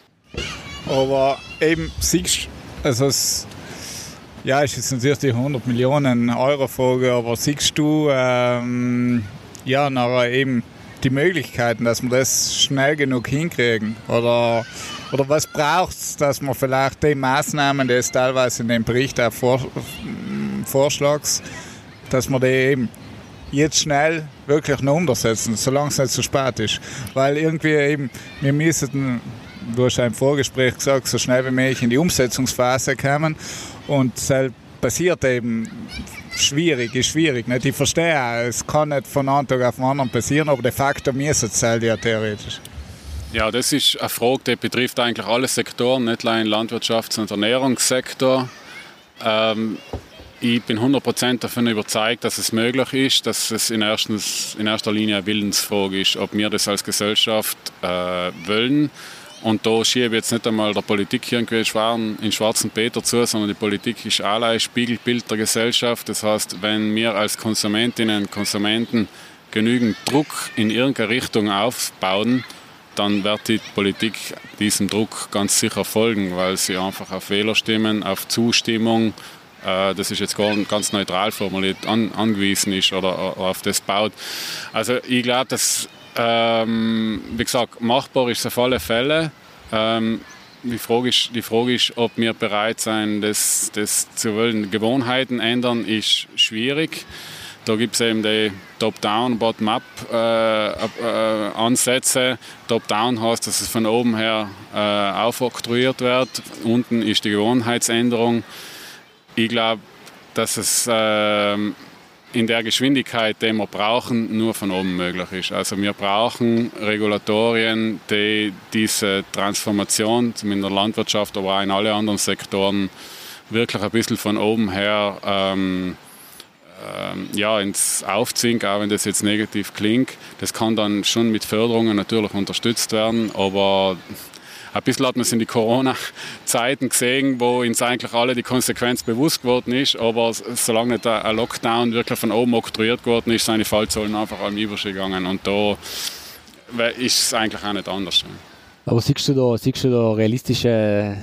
Aber eben, siehst also es, ja, ist jetzt natürlich die 100 Millionen Euro Frage, aber siehst du, ähm, ja, nachher eben die Möglichkeiten, dass wir das schnell genug hinkriegen? Oder, oder was braucht es, dass man vielleicht die Maßnahmen, die es teilweise in dem Bericht auch vor, vorschlags, dass man die eben jetzt schnell wirklich noch umsetzen, solange es nicht zu spät ist. Weil irgendwie eben, wir müssen, du hast ja im Vorgespräch gesagt, so schnell wie möglich in die Umsetzungsphase kommen und es passiert eben schwierig, ist schwierig. Nicht? Ich verstehe, es kann nicht von einem Tag auf den anderen passieren, aber de facto müssen es ja theoretisch. Ja, das ist eine Frage, die betrifft eigentlich alle Sektoren, nicht nur den Landwirtschafts- und Ernährungssektor. Ähm, ich bin 100% davon überzeugt, dass es möglich ist, dass es in, erstens, in erster Linie eine Willensfrage ist, ob wir das als Gesellschaft äh, wollen. Und da schiebe ich jetzt nicht einmal der Politik irgendwie in schwarzen Peter zu, sondern die Politik ist allein Spiegelbild der Gesellschaft. Das heißt, wenn wir als Konsumentinnen und Konsumenten genügend Druck in irgendeine Richtung aufbauen, dann wird die Politik diesem Druck ganz sicher folgen, weil sie einfach auf Wählerstimmen, auf Zustimmung, äh, das ist jetzt ganz neutral formuliert, an, angewiesen ist oder, auf das baut. Also ich glaube, dass, ähm, wie gesagt, machbar ist auf alle Fälle. Ähm, die Frage, ist, die Frage ist, ob wir bereit sind, das, das zu wollen. Gewohnheiten ändern ist schwierig. Da gibt es eben die Top-Down, Bottom-Up-Ansätze. Äh, äh, Top-Down heißt, dass es von oben her äh, aufoktroyiert wird. Unten ist die Gewohnheitsänderung. Ich glaube, dass es äh, in der Geschwindigkeit, die wir brauchen, nur von oben möglich ist. Also wir brauchen Regulatorien, die diese Transformation, in der Landwirtschaft, aber auch in alle anderen Sektoren, wirklich ein bisschen von oben her ähm, ähm, ja, ins Aufziehen, auch wenn das jetzt negativ klingt. Das kann dann schon mit Förderungen natürlich unterstützt werden, aber ein bisschen hat man es in die Corona-Zeiten gesehen, wo uns eigentlich alle die Konsequenz bewusst geworden ist, aber solange nicht ein Lockdown wirklich von oben oktroyiert geworden ist, sind die Fallzahlen einfach allem übergegangen und da ist es eigentlich auch nicht anders. Aber siehst du da, siehst du da realistische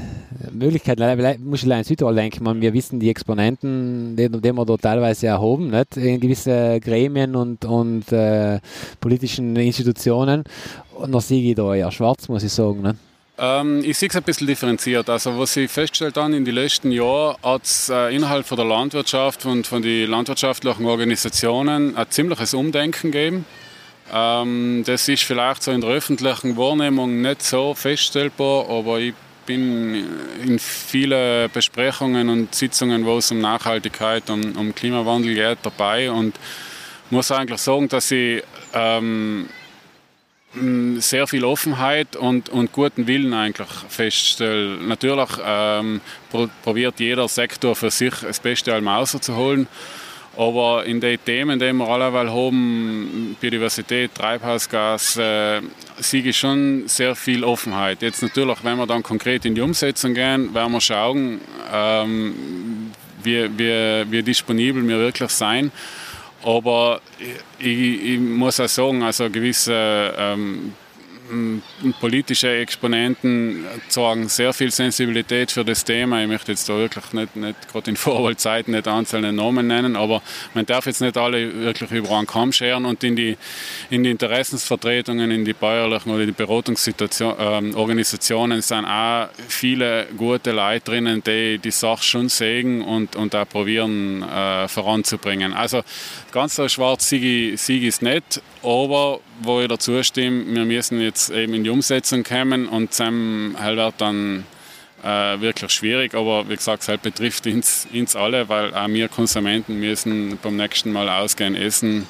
Möglichkeiten? Muss ich allein in Südtirol denken, man, wir wissen die Exponenten, die, die wir da teilweise erhoben, nicht? in gewisse Gremien und, und äh, politischen Institutionen. Und da sehe ich da eher schwarz, muss ich sagen. Nicht? Ähm, ich sehe es ein bisschen differenziert. Also was ich festgestellt habe in den letzten Jahren, hat es äh, innerhalb von der Landwirtschaft und von den landwirtschaftlichen Organisationen ein ziemliches Umdenken gegeben. Ähm, das ist vielleicht so in der öffentlichen Wahrnehmung nicht so feststellbar, aber ich bin in vielen Besprechungen und Sitzungen, wo es um Nachhaltigkeit, um, um Klimawandel geht, dabei und muss eigentlich sagen, dass ich ähm, sehr viel Offenheit und, und guten Willen eigentlich feststellen. Natürlich ähm, probiert jeder Sektor für sich das Beste allem rauszuholen. Aber in den Themen, die wir alle haben, Biodiversität, Treibhausgas, äh, sehe ich schon sehr viel Offenheit. Jetzt natürlich, wenn wir dann konkret in die Umsetzung gehen, werden wir schauen, ähm, wie, wie, wie disponibel wir wirklich sein. Aber ich, ich, muss auch sagen, also gewisse ähm, politische Exponenten zeigen sehr viel Sensibilität für das Thema. Ich möchte jetzt da wirklich nicht, nicht gerade in Vorwahlzeiten nicht einzelne Namen nennen, aber man darf jetzt nicht alle wirklich über einen Kamm scheren und in die, in die Interessensvertretungen, in die bäuerlichen oder die Beratungsorganisationen ähm, sind auch viele gute Leute drinnen, die die Sache schon sehen und, und auch probieren äh, voranzubringen. Also ganz so schwarz sehe ich es nicht, aber wo ich dazu stimme, wir müssen jetzt eben in die Umsetzung kommen und Sam wird dann äh, wirklich schwierig, aber wie gesagt, es betrifft uns, uns alle, weil auch wir Konsumenten müssen beim nächsten Mal ausgehen, essen,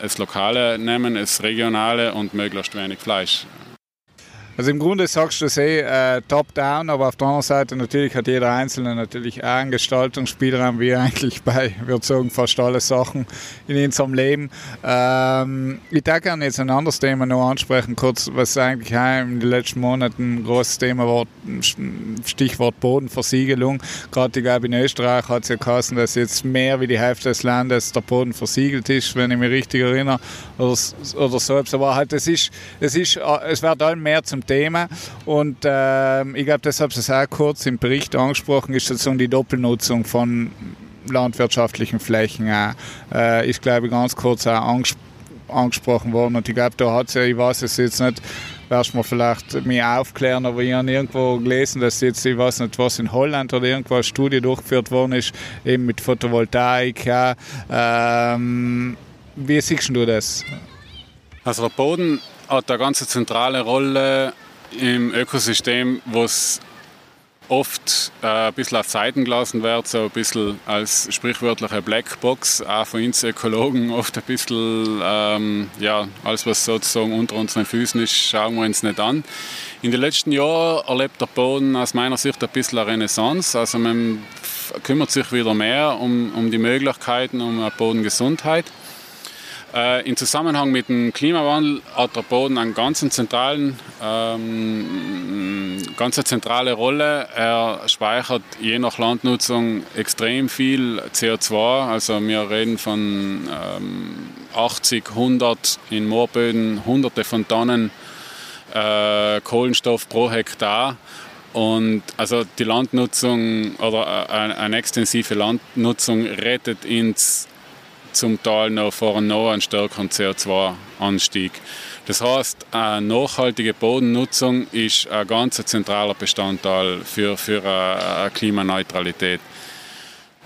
das Lokale nehmen, das Regionale und möglichst wenig Fleisch. Also im Grunde sagst du es eh äh, top-down, aber auf der anderen Seite natürlich hat jeder Einzelne natürlich auch einen Gestaltungsspielraum, wie eigentlich bei, würde sagen, fast alle Sachen in unserem Leben. Ähm, ich würde gerne jetzt ein anderes Thema noch ansprechen, kurz, was eigentlich in den letzten Monaten ein großes Thema war, Stichwort Bodenversiegelung. Gerade, ich glaube, in Österreich hat es ja geheißen, dass jetzt mehr wie die Hälfte des Landes der Boden versiegelt ist, wenn ich mich richtig erinnere, oder, oder so. Aber halt, es ist, es ist, es wird allem mehr zum Thema. Und äh, ich glaube, deshalb ist es auch kurz im Bericht angesprochen, ist sozusagen die Doppelnutzung von landwirtschaftlichen Flächen auch, äh, ist, glaube ich, ganz kurz auch angesprochen angesprochen worden. Und ich glaube, da hat es ja, ich weiß es jetzt nicht, wirst mir vielleicht mir aufklären, aber ich habe irgendwo gelesen, dass jetzt, ich weiß nicht, was in Holland oder irgendwo eine Studie durchgeführt worden ist, eben mit Photovoltaik. Ja. Ähm, wie siehst du das? Also der Boden hat eine ganz zentrale Rolle im Ökosystem, wo es oft äh, ein bisschen auf Seiten gelassen wird, so ein bisschen als sprichwörtliche Blackbox, auch von uns Ökologen oft ein bisschen, ähm, ja, alles was sozusagen unter unseren Füßen ist, schauen wir uns nicht an. In den letzten Jahren erlebt der Boden aus meiner Sicht ein bisschen eine Renaissance, also man kümmert sich wieder mehr um, um die Möglichkeiten, um eine Bodengesundheit. Äh, Im Zusammenhang mit dem Klimawandel hat der Boden einen ganz zentralen, ähm, ganz zentrale Rolle. Er speichert je nach Landnutzung extrem viel CO2. Also wir reden von ähm, 80, 100 in Moorböden, hunderte von Tonnen äh, Kohlenstoff pro Hektar. Und also die Landnutzung oder eine, äh, eine extensive Landnutzung rettet ins zum Teil noch vor noch einen stärkeren CO2-Anstieg. Das heißt, eine nachhaltige Bodennutzung ist ein ganz zentraler Bestandteil für, für eine Klimaneutralität.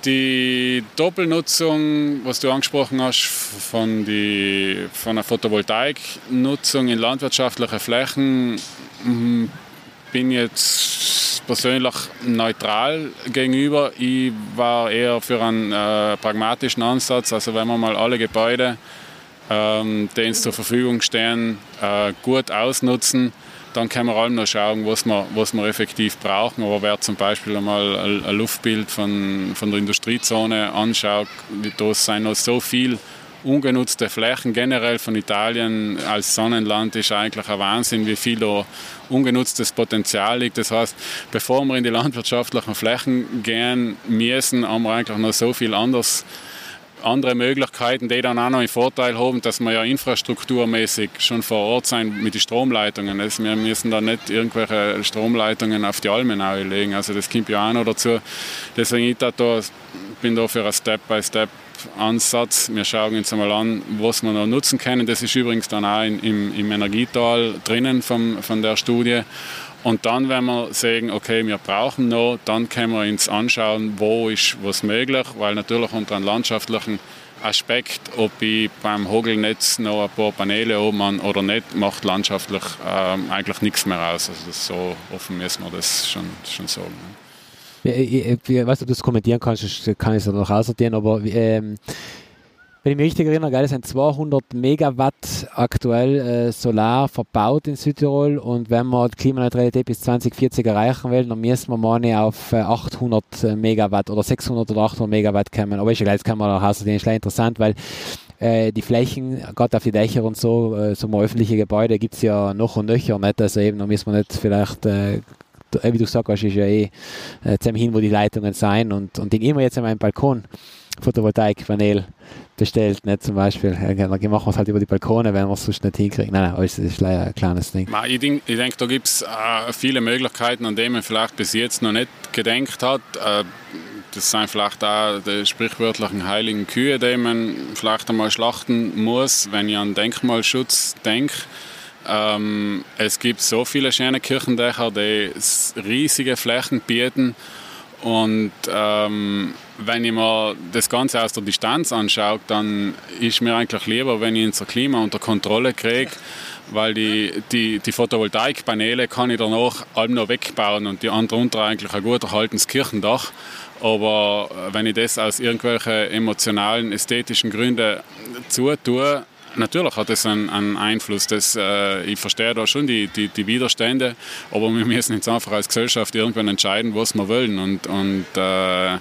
Die Doppelnutzung, was du angesprochen hast, von, die, von der Photovoltaiknutzung in landwirtschaftlichen Flächen, hm, bin jetzt persönlich neutral gegenüber. Ich war eher für einen äh, pragmatischen Ansatz. Also wenn man mal alle Gebäude, ähm, die uns zur Verfügung stehen, äh, gut ausnutzen, dann können wir allem noch schauen, was wir, was wir effektiv brauchen. Aber wer zum Beispiel einmal ein, Luftbild von, von der Industriezone anschaut, da sind noch so viele ungenutzte Flächen generell von Italien als Sonnenland ist eigentlich ein Wahnsinn, wie viel da ungenutztes Potenzial liegt. Das heißt, bevor wir in die landwirtschaftlichen Flächen gehen müssen, haben wir eigentlich noch so viel anderes andere Möglichkeiten, die dann auch noch einen Vorteil haben, dass wir ja infrastrukturmäßig schon vor Ort sein mit den Stromleitungen. Also wir müssen da nicht irgendwelche Stromleitungen auf die Almenau legen. Also das kommt ja auch noch dazu. Deswegen ich da, bin da für ein Step-by-Step Ansatz. Wir schauen uns einmal an, was wir noch nutzen können. Das ist übrigens dann auch in, im, im Energietal drinnen vom, von der Studie. Und dann, wenn wir sagen, okay, wir brauchen noch, dann können wir uns anschauen, wo ist was möglich, weil natürlich unter einem landschaftlichen Aspekt, ob ich beim Hogelnetz noch ein paar Paneele oben an oder nicht, macht landschaftlich ähm, eigentlich nichts mehr aus. Also so offen müssen wir das schon, schon sagen. Ich, ich, weiß, ob du das kommentieren kannst, kann ich es noch aussortieren, aber ähm, wenn ich mich richtig erinnere, geil, sind 200 Megawatt aktuell äh, Solar verbaut in Südtirol und wenn wir die Klimaneutralität bis 2040 erreichen will, dann müssen wir mal auf äh, 800 äh, Megawatt oder 600 oder 800 Megawatt kommen. Aber ist egal, das kann man auch aussortieren, ist interessant, weil äh, die Flächen, gerade auf die Dächer und so, äh, so öffentliche Gebäude gibt es ja noch und nöcher nicht. Also eben, da müssen wir nicht vielleicht äh, wie du gesagt hast, ist ja eh äh, hin, wo die Leitungen sein und, und ich immer jetzt an meinem Balkon Photovoltaikpanel bestellt, nicht zum Beispiel. Ja, dann machen wir es halt über die Balkone, wenn wir es sonst nicht hinkriegen. Nein, nein, alles ist leider ein kleines Ding. Ich denke, denk, da gibt es äh, viele Möglichkeiten, an denen man vielleicht bis jetzt noch nicht gedenkt hat. Äh, das sind vielleicht auch die sprichwörtlichen heiligen Kühe, die man vielleicht einmal schlachten muss, wenn ich an Denkmalschutz denke. Ähm, es gibt so viele schöne Kirchendächer, die riesige Flächen bieten. Und ähm, wenn ich mir das Ganze aus der Distanz anschaue, dann ist mir eigentlich lieber, wenn ich unser Klima unter Kontrolle kriege, weil die, die, die Photovoltaikpaneele kann ich danach allem noch wegbauen und die andere unter eigentlich ein gut erhaltenes Kirchendach. Aber wenn ich das aus irgendwelchen emotionalen, ästhetischen Gründen zutue, Natürlich hat es einen, einen Einfluss. Das, äh, ich verstehe da schon die, die, die, Widerstände, aber wir müssen jetzt einfach als Gesellschaft irgendwann entscheiden, was wir wollen. Und, und äh, da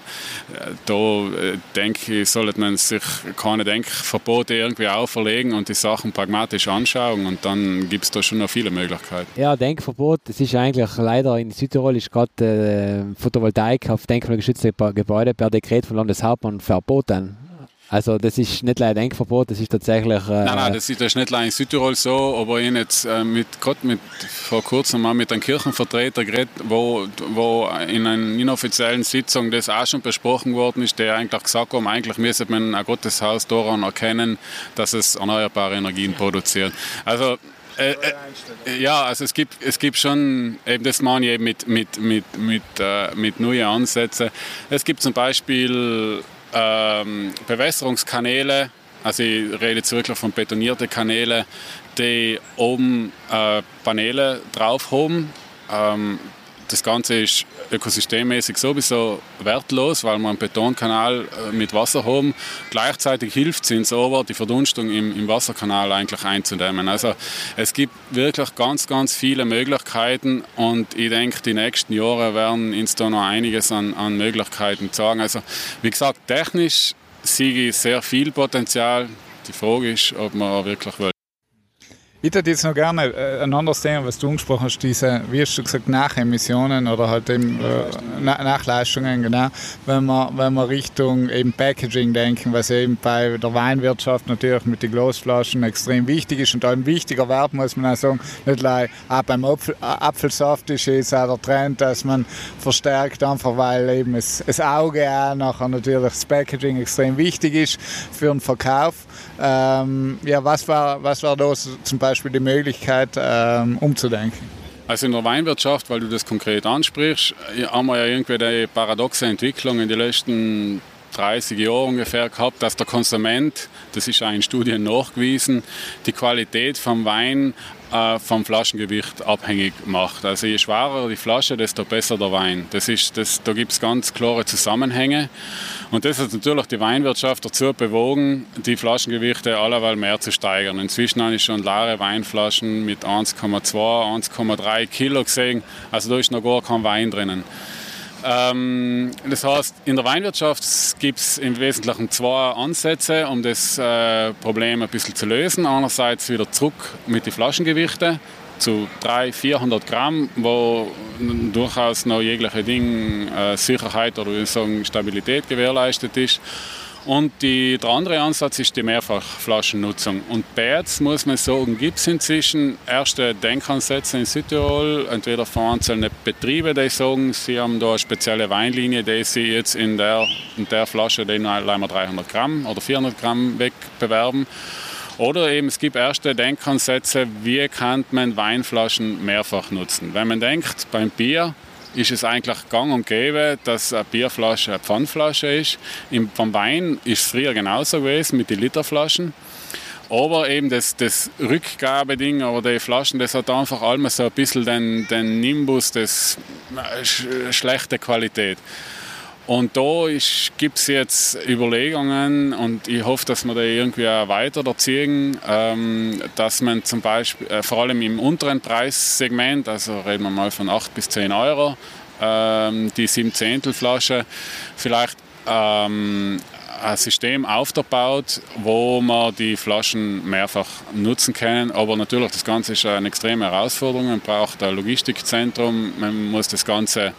äh, denke ich, sollte man sich keine Denkverbote irgendwie auferlegen und die Sachen pragmatisch anschauen. Und dann gibt es da schon noch viele Möglichkeiten. Ja, Denkverbot, das ist eigentlich leider in Südtirol ist gerade äh, Photovoltaik auf denkmalgeschützte Gebäude per Dekret von Landeshauptmann verboten. Also das ist nicht leider Denkverbot, das ist tatsächlich... Äh nein, nein, das ist, das ist nicht in Südtirol so, aber ich jetzt äh, mit, gerade mit, vor kurzem mal mit einem Kirchenvertreter geredet, wo, wo in einer inoffiziellen Sitzung das auch schon besprochen worden ist, der eigentlich gesagt hat, eigentlich müsste man ein Gotteshaus daran erkennen, dass es erneuerbare Energien produziert. Also äh, äh, ja, also es gibt, es gibt schon, eben das meine ich eben mit, mit, mit, mit, äh, mit neuen Ansätzen. Es gibt zum Beispiel ähm, Bewässerungskanäle, also ich rede jetzt wirklich von betonierten Kanälen, die oben äh, Paneele drauf haben. Ähm, das Ganze ist ökosystemmäßig sowieso wertlos, weil wir einen Betonkanal äh, mit Wasser haben. Gleichzeitig hilft es uns aber, die Verdunstung im, im, Wasserkanal eigentlich einzudämmen. Also es gibt wirklich ganz, ganz viele Möglichkeiten und ich denke, die nächsten Jahre werden uns da noch einiges an, an Möglichkeiten zeigen. Also wie gesagt, technisch sehe ich sehr viel Potenzial. Die Frage ist, ob man wirklich will. Ich hätte jetzt noch gerne äh, ein anderes Thema, was du angesprochen hast, diese, wie hast du gesagt, Nachemissionen oder halt eben äh, Nachleistungen, genau. Wenn wir, wenn wir Richtung eben Packaging denken, was eben bei der Weinwirtschaft natürlich mit den Glasflaschen extrem wichtig ist und ein wichtiger Wert, muss man auch sagen, nicht gleich, auch beim Apfel, Apfelsaft ist jetzt auch der Trend, dass man verstärkt einfach, weil eben das, das Auge auch nachher natürlich das Packaging extrem wichtig ist für den Verkauf. Ähm, ja, was war, was war da zum Beispiel die Möglichkeit, ähm, umzudenken? Also in der Weinwirtschaft, weil du das konkret ansprichst, haben wir ja irgendwie die paradoxe Entwicklung in den letzten 30 Jahren ungefähr gehabt, dass der Konsument, das ist auch in Studien nachgewiesen, die Qualität vom Wein äh, vom Flaschengewicht abhängig macht. Also je schwerer die Flasche, desto besser der Wein. Das ist, das, da gibt es ganz klare Zusammenhänge. Und das hat natürlich die Weinwirtschaft dazu bewogen, die Flaschengewichte allerweil mehr zu steigern. Inzwischen habe ich schon leere Weinflaschen mit 1,2, 1,3 Kilo gesehen. Also da ist noch gar kein Wein drinnen. Ähm, das heißt, in der Weinwirtschaft gibt es im Wesentlichen zwei Ansätze, um das äh, Problem ein bisschen zu lösen. Einerseits wieder zurück mit den Flaschengewichten zu 300, 400 Gramm, wo durchaus noch jegliche Ding äh, Sicherheit oder sagen, Stabilität gewährleistet ist. Und die, der andere Ansatz ist die Mehrfachflaschennutzung. Und jetzt muss man sagen, gibt es inzwischen erste Denkansätze in Südtirol, entweder von einzelnen Betrieben, die sagen, sie haben da eine spezielle Weinlinie, die sie jetzt in der, in der Flasche den allein 300 Gramm oder 400 Gramm wegbewerben. Oder eben es gibt erste Denkansätze, wie kann man Weinflaschen mehrfach nutzen. Wenn man denkt, beim Bier ist es eigentlich gang und gäbe, dass eine Bierflasche eine Pfandflasche ist. Im, beim Wein ist es früher genauso gewesen mit den Literflaschen. Aber eben das, das Rückgabeding oder die Flaschen, das hat einfach allem so ein bisschen den, den Nimbus des äh, schlechte Qualität. Und da gibt es jetzt Überlegungen und ich hoffe, dass wir da irgendwie auch weiter erziehen, ähm, dass man zum Beispiel, äh, vor allem im unteren Preissegment, also reden wir mal von 8 bis 10 Euro, ähm, die 7 Zehntel Flasche, vielleicht ähm, ein System aufbaut, wo man die Flaschen mehrfach nutzen kann. Aber natürlich, das Ganze ist eine extreme Herausforderung. Man braucht ein Logistikzentrum, man muss das Ganze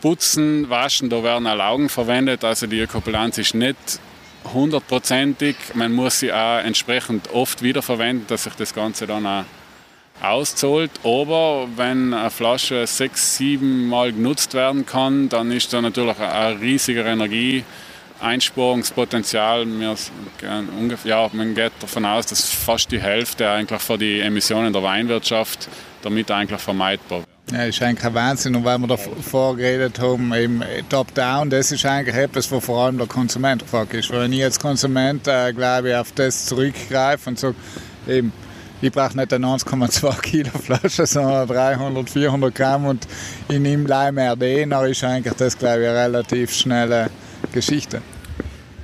Putzen, Waschen, da werden auch Laugen verwendet. Also die Ökobilanz ist nicht hundertprozentig. Man muss sie auch entsprechend oft wiederverwenden, dass sich das Ganze dann auch auszahlt. Aber wenn eine Flasche sechs, sieben Mal genutzt werden kann, dann ist da natürlich ein riesiger Energieeinsparungspotenzial. Ja, man geht davon aus, dass fast die Hälfte eigentlich für die Emissionen der Weinwirtschaft damit eigentlich vermeidbar wird. Ja, ist eigentlich ein Wahnsinn. Und weil wir davor geredet haben, eben Top-Down, das ist eigentlich etwas, wo vor allem der Konsument gefragt ist. Wenn ich als Konsument, äh, glaube ich, auf das zurückgreife und sage, ich brauche nicht eine 1,2 Kilo Flasche, sondern 300, 400 Gramm und ich nehme mehr den, dann ist eigentlich das, glaube ich, eine relativ schnelle Geschichte.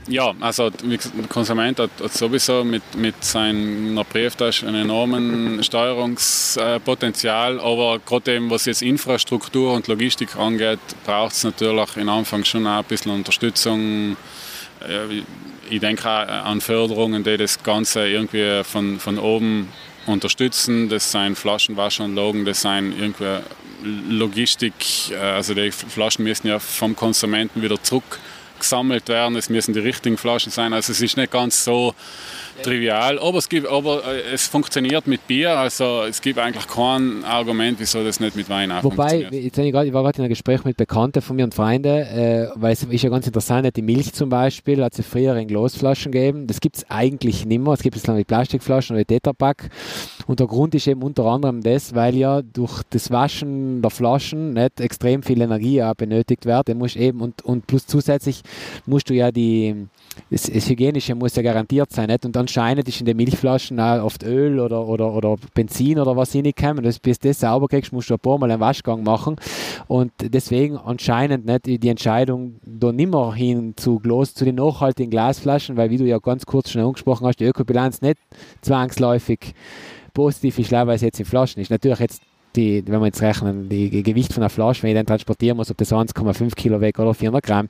Ja, also der Konsument hat, sowieso mit, mit seiner Brieftasche einen enormen Steuerungspotenzial, aber gerade eben was jetzt Infrastruktur und Logistik angeht, braucht es natürlich in Anfang schon auch ein bisschen Unterstützung. Ich denke auch an Förderungen, die das Ganze irgendwie von, von oben unterstützen. Das sind Flaschenwaschanlagen, das sind irgendwie Logistik, also die Flaschen müssen ja vom Konsumenten wieder zurück gesammelt werden, es müssen die richtigen Flaschen sein. Also es ist nicht ganz so trivial, aber es, gibt, aber äh, es funktioniert mit Bier, also es gibt eigentlich kein Argument, wieso das nicht mit Wein auch Wobei, jetzt ich, grad, ich war gerade in einem Gespräch mit Bekannten von mir und Freunden, äh, weil es ist ja ganz interessant, die Milch zum Beispiel hat es früher in Glasflaschen gegeben, das gibt es eigentlich nicht mehr, es gibt es noch die Plastikflaschen oder die Tetrapack und der Grund ist eben unter anderem das, weil ja durch das Waschen der Flaschen nicht extrem viel Energie auch benötigt wird, muss eben und, und plus zusätzlich musst du ja die das, das, Hygienische muss ja garantiert sein. Nicht? Und anscheinend ist in den Milchflaschen auch oft Öl oder, oder, oder Benzin oder was reingekommen. Und bis du das sauber kriegst, musst du ein paar Mal einen Waschgang machen. Und deswegen anscheinend nicht die Entscheidung da nimmer hin zu, Glas, zu den nachhaltigen Glasflaschen, weil wie du ja ganz kurz schon angesprochen hast, die Ökobilanz nicht zwangsläufig positiv ist, weil es jetzt in Flaschen ist. Natürlich jetzt die, wenn wir jetzt rechnen, die Gewicht von einer Flasche, wenn ich dann transportieren muss, ob das 1,5 Kilo weg oder 400 Gramm,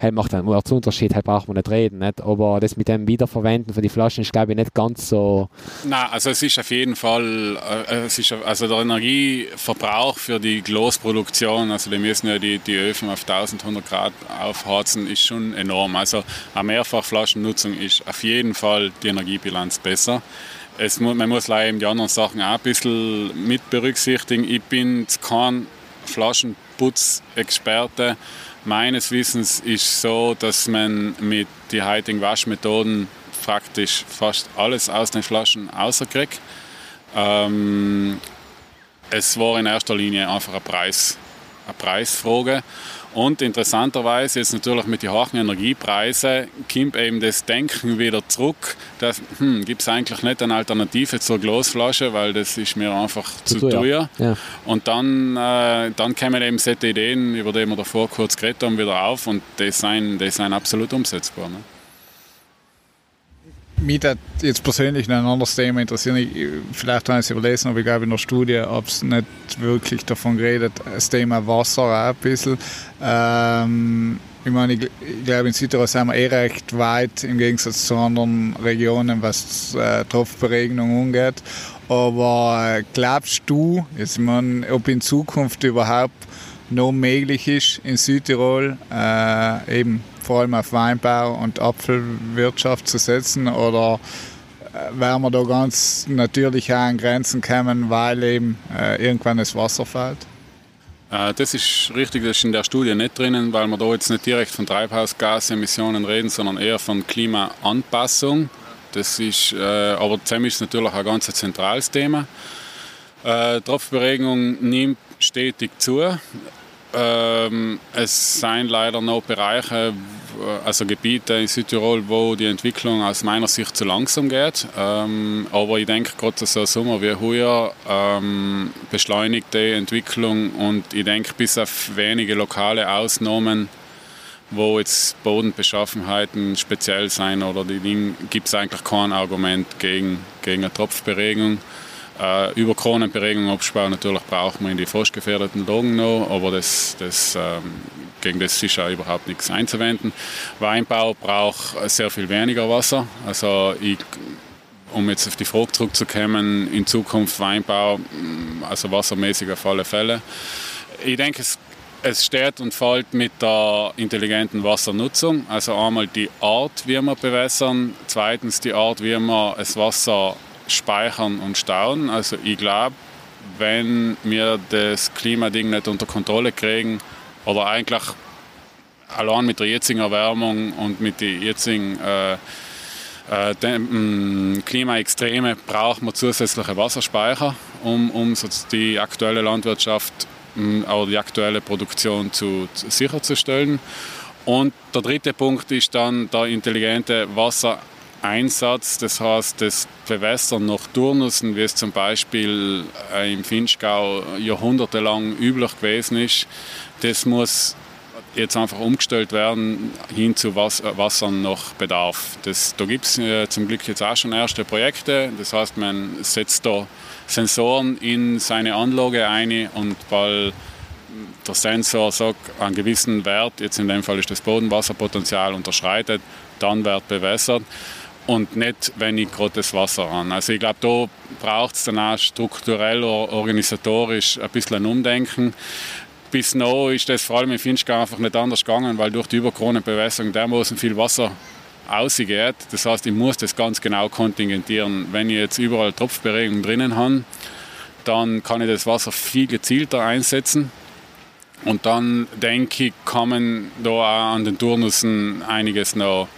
halt macht einen Unterschied, halt braucht man nicht reden. Nicht? Aber das mit dem Wiederverwenden von den Flaschen ist, glaube ich, nicht ganz so. Nein, also es ist auf jeden Fall, äh, es ist, also der Energieverbrauch für die Glosproduktion, also die müssen ja die, die Öfen auf 1100 Grad aufheizen, ist schon enorm. Also eine Mehrfachflaschennutzung ist auf jeden Fall die Energiebilanz besser es, man muss leider die anderen Sachen auch ein bisschen mit berücksichtigen. Ich bin kein Flaschenputzexperte. Meines Wissens ist so, dass man mit den heutigen Waschmethoden praktisch fast alles aus den Flaschen rauskriegt. Ähm, es war in erster Linie einfach eine, Preis, eine Preisfrage. Und interessanterweise jetzt natürlich mit den hohen Energiepreisen kommt eben das Denken wieder zurück, dass hm, gibt es eigentlich nicht eine Alternative zur Glasflasche, weil das ist mir einfach zu, zu teuer. Ja. Und dann, äh, dann kommen eben solche Ideen, über die wir davor kurz geredet haben, wieder auf und die sind, die sind absolut umsetzbar. Ne? Mich hat jetzt persönlich ein anderes Thema interessieren. Ich, vielleicht habe ich es überlesen, aber ich glaube in der Studie habe es nicht wirklich davon geredet. Das Thema Wasser auch ein bisschen. Ähm, ich meine, ich, ich glaube, in Südtirol sind wir eh recht weit im Gegensatz zu anderen Regionen, was äh, Tropfberegnung angeht. Aber äh, glaubst du, jetzt, ich meine, ob in Zukunft überhaupt noch möglich ist, in Südtirol äh, eben vor allem auf Weinbau und Apfelwirtschaft zu setzen oder äh, werden wir da ganz natürlich auch an Grenzen kommen, weil eben äh, irgendwann das Wasser fällt? Äh, das ist richtig, das ist in der Studie nicht drinnen, weil wir da jetzt nicht direkt von Treibhausgasemissionen reden, sondern eher von Klimaanpassung. Das ist, äh, aber zusammen ist natürlich ein ganz zentrales Thema. Äh, Tropfberegnung nimmt stetig zu. Ähm, es sind leider noch Bereiche, also Gebiete in Südtirol, wo die Entwicklung aus meiner Sicht zu langsam geht. Ähm, aber ich denke, gerade so Sommer wie heuer ähm, beschleunigt die Entwicklung und ich denke, bis auf wenige lokale Ausnahmen, wo jetzt Bodenbeschaffenheiten speziell sein oder die Dinge, gibt es eigentlich kein Argument gegen, gegen eine Tropfberegnung. Äh, über Kronenberegnung absparen natürlich braucht man in die frostgefährdeten Lagen noch, aber das, das, ähm, gegen das ist ja überhaupt nichts einzuwenden. Weinbau braucht sehr viel weniger Wasser. Also ich, um jetzt auf die Frage zurückzukommen, in Zukunft Weinbau, mm, also wassermäßig auf alle Fälle. Ich denke, es es steht und fällt mit der intelligenten Wassernutzung. Also einmal die Art, wie wir bewässern, zweitens die Art, wie wir das Wasser speichern und stauen. Also ich glaube, wenn wir das Klimading nicht unter Kontrolle kriegen oder eigentlich allein mit der jetzigen Erwärmung und mit den jetzigen äh, äh, Klimaextreme brauchen wir zusätzliche Wasserspeicher, um, um die aktuelle Landwirtschaft oder die aktuelle Produktion zu, zu sicherzustellen. Und der dritte Punkt ist dann der intelligente Wasser Einsatz, das heißt das Bewässern nach Turnussen, wie es zum Beispiel äh, im Finchgau jahrhundertelang üblich gewesen ist, das muss jetzt einfach umgestellt werden hin zu äh, Wassern nach Bedarf. Das, da gibt es äh, zum Glück jetzt auch schon erste Projekte. Das heißt, man setzt da Sensoren in seine Anlage ein und weil der Sensor sagt, einen gewissen Wert, jetzt in dem Fall ist das Bodenwasserpotenzial unterschreitet, dann wird bewässert und nicht, wenn ich gerade das Wasser an. Also ich glaube, da braucht es dann auch strukturell organisatorisch ein bisschen ein Umdenken. bis noch ist das vor allem im Finchgau einfach nicht anders gegangen, weil durch die Überkronenbewässerung dermaßen viel Wasser ausgeht. Das heißt, ich muss das ganz genau kontingentieren. Wenn ich jetzt überall Tropfberegung drinnen habe, dann kann ich das Wasser viel gezielter einsetzen. Und dann denke ich, kann man da auch an den Turnussen einiges noch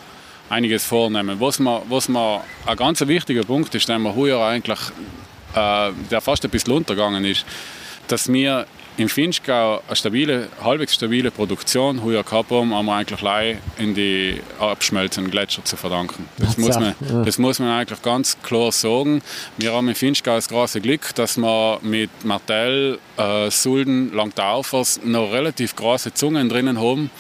einiges vornehmen. Was mir, was mir ein ganz wichtiger Punkt ist, den wir heuer eigentlich, äh, der fast ein bisschen untergegangen ist, dass wir im Finchgau eine stabile, halbwegs stabile Produktion heuer gehabt haben, haben wir eigentlich allein in die abschmelzenden Gletscher zu verdanken. Das, muss man, das muss man eigentlich ganz klar sagen. Wir haben im Finchgau das große Glück, dass wir mit Martell, äh, Sulden, Langtaufers noch relativ große Zungen drinnen haben.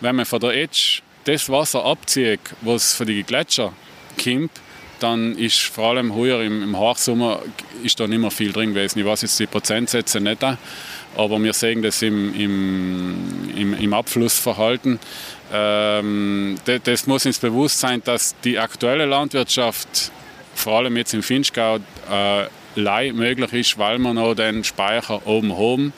Wenn man von der Edge das Wasser abzieht, was für die Gletscher kommt, dann ist vor allem heuer im, im Hochsommer ist da nicht mehr viel drin gewesen. Ich weiß jetzt die Prozentsätze nicht, aber wir sehen das im, im, im, im Abflussverhalten. Ähm, das, das, muss uns bewusst sein, dass die aktuelle Landwirtschaft, vor allem jetzt im Finchgau, äh, möglich ist, weil wir noch den Speicher oben haben.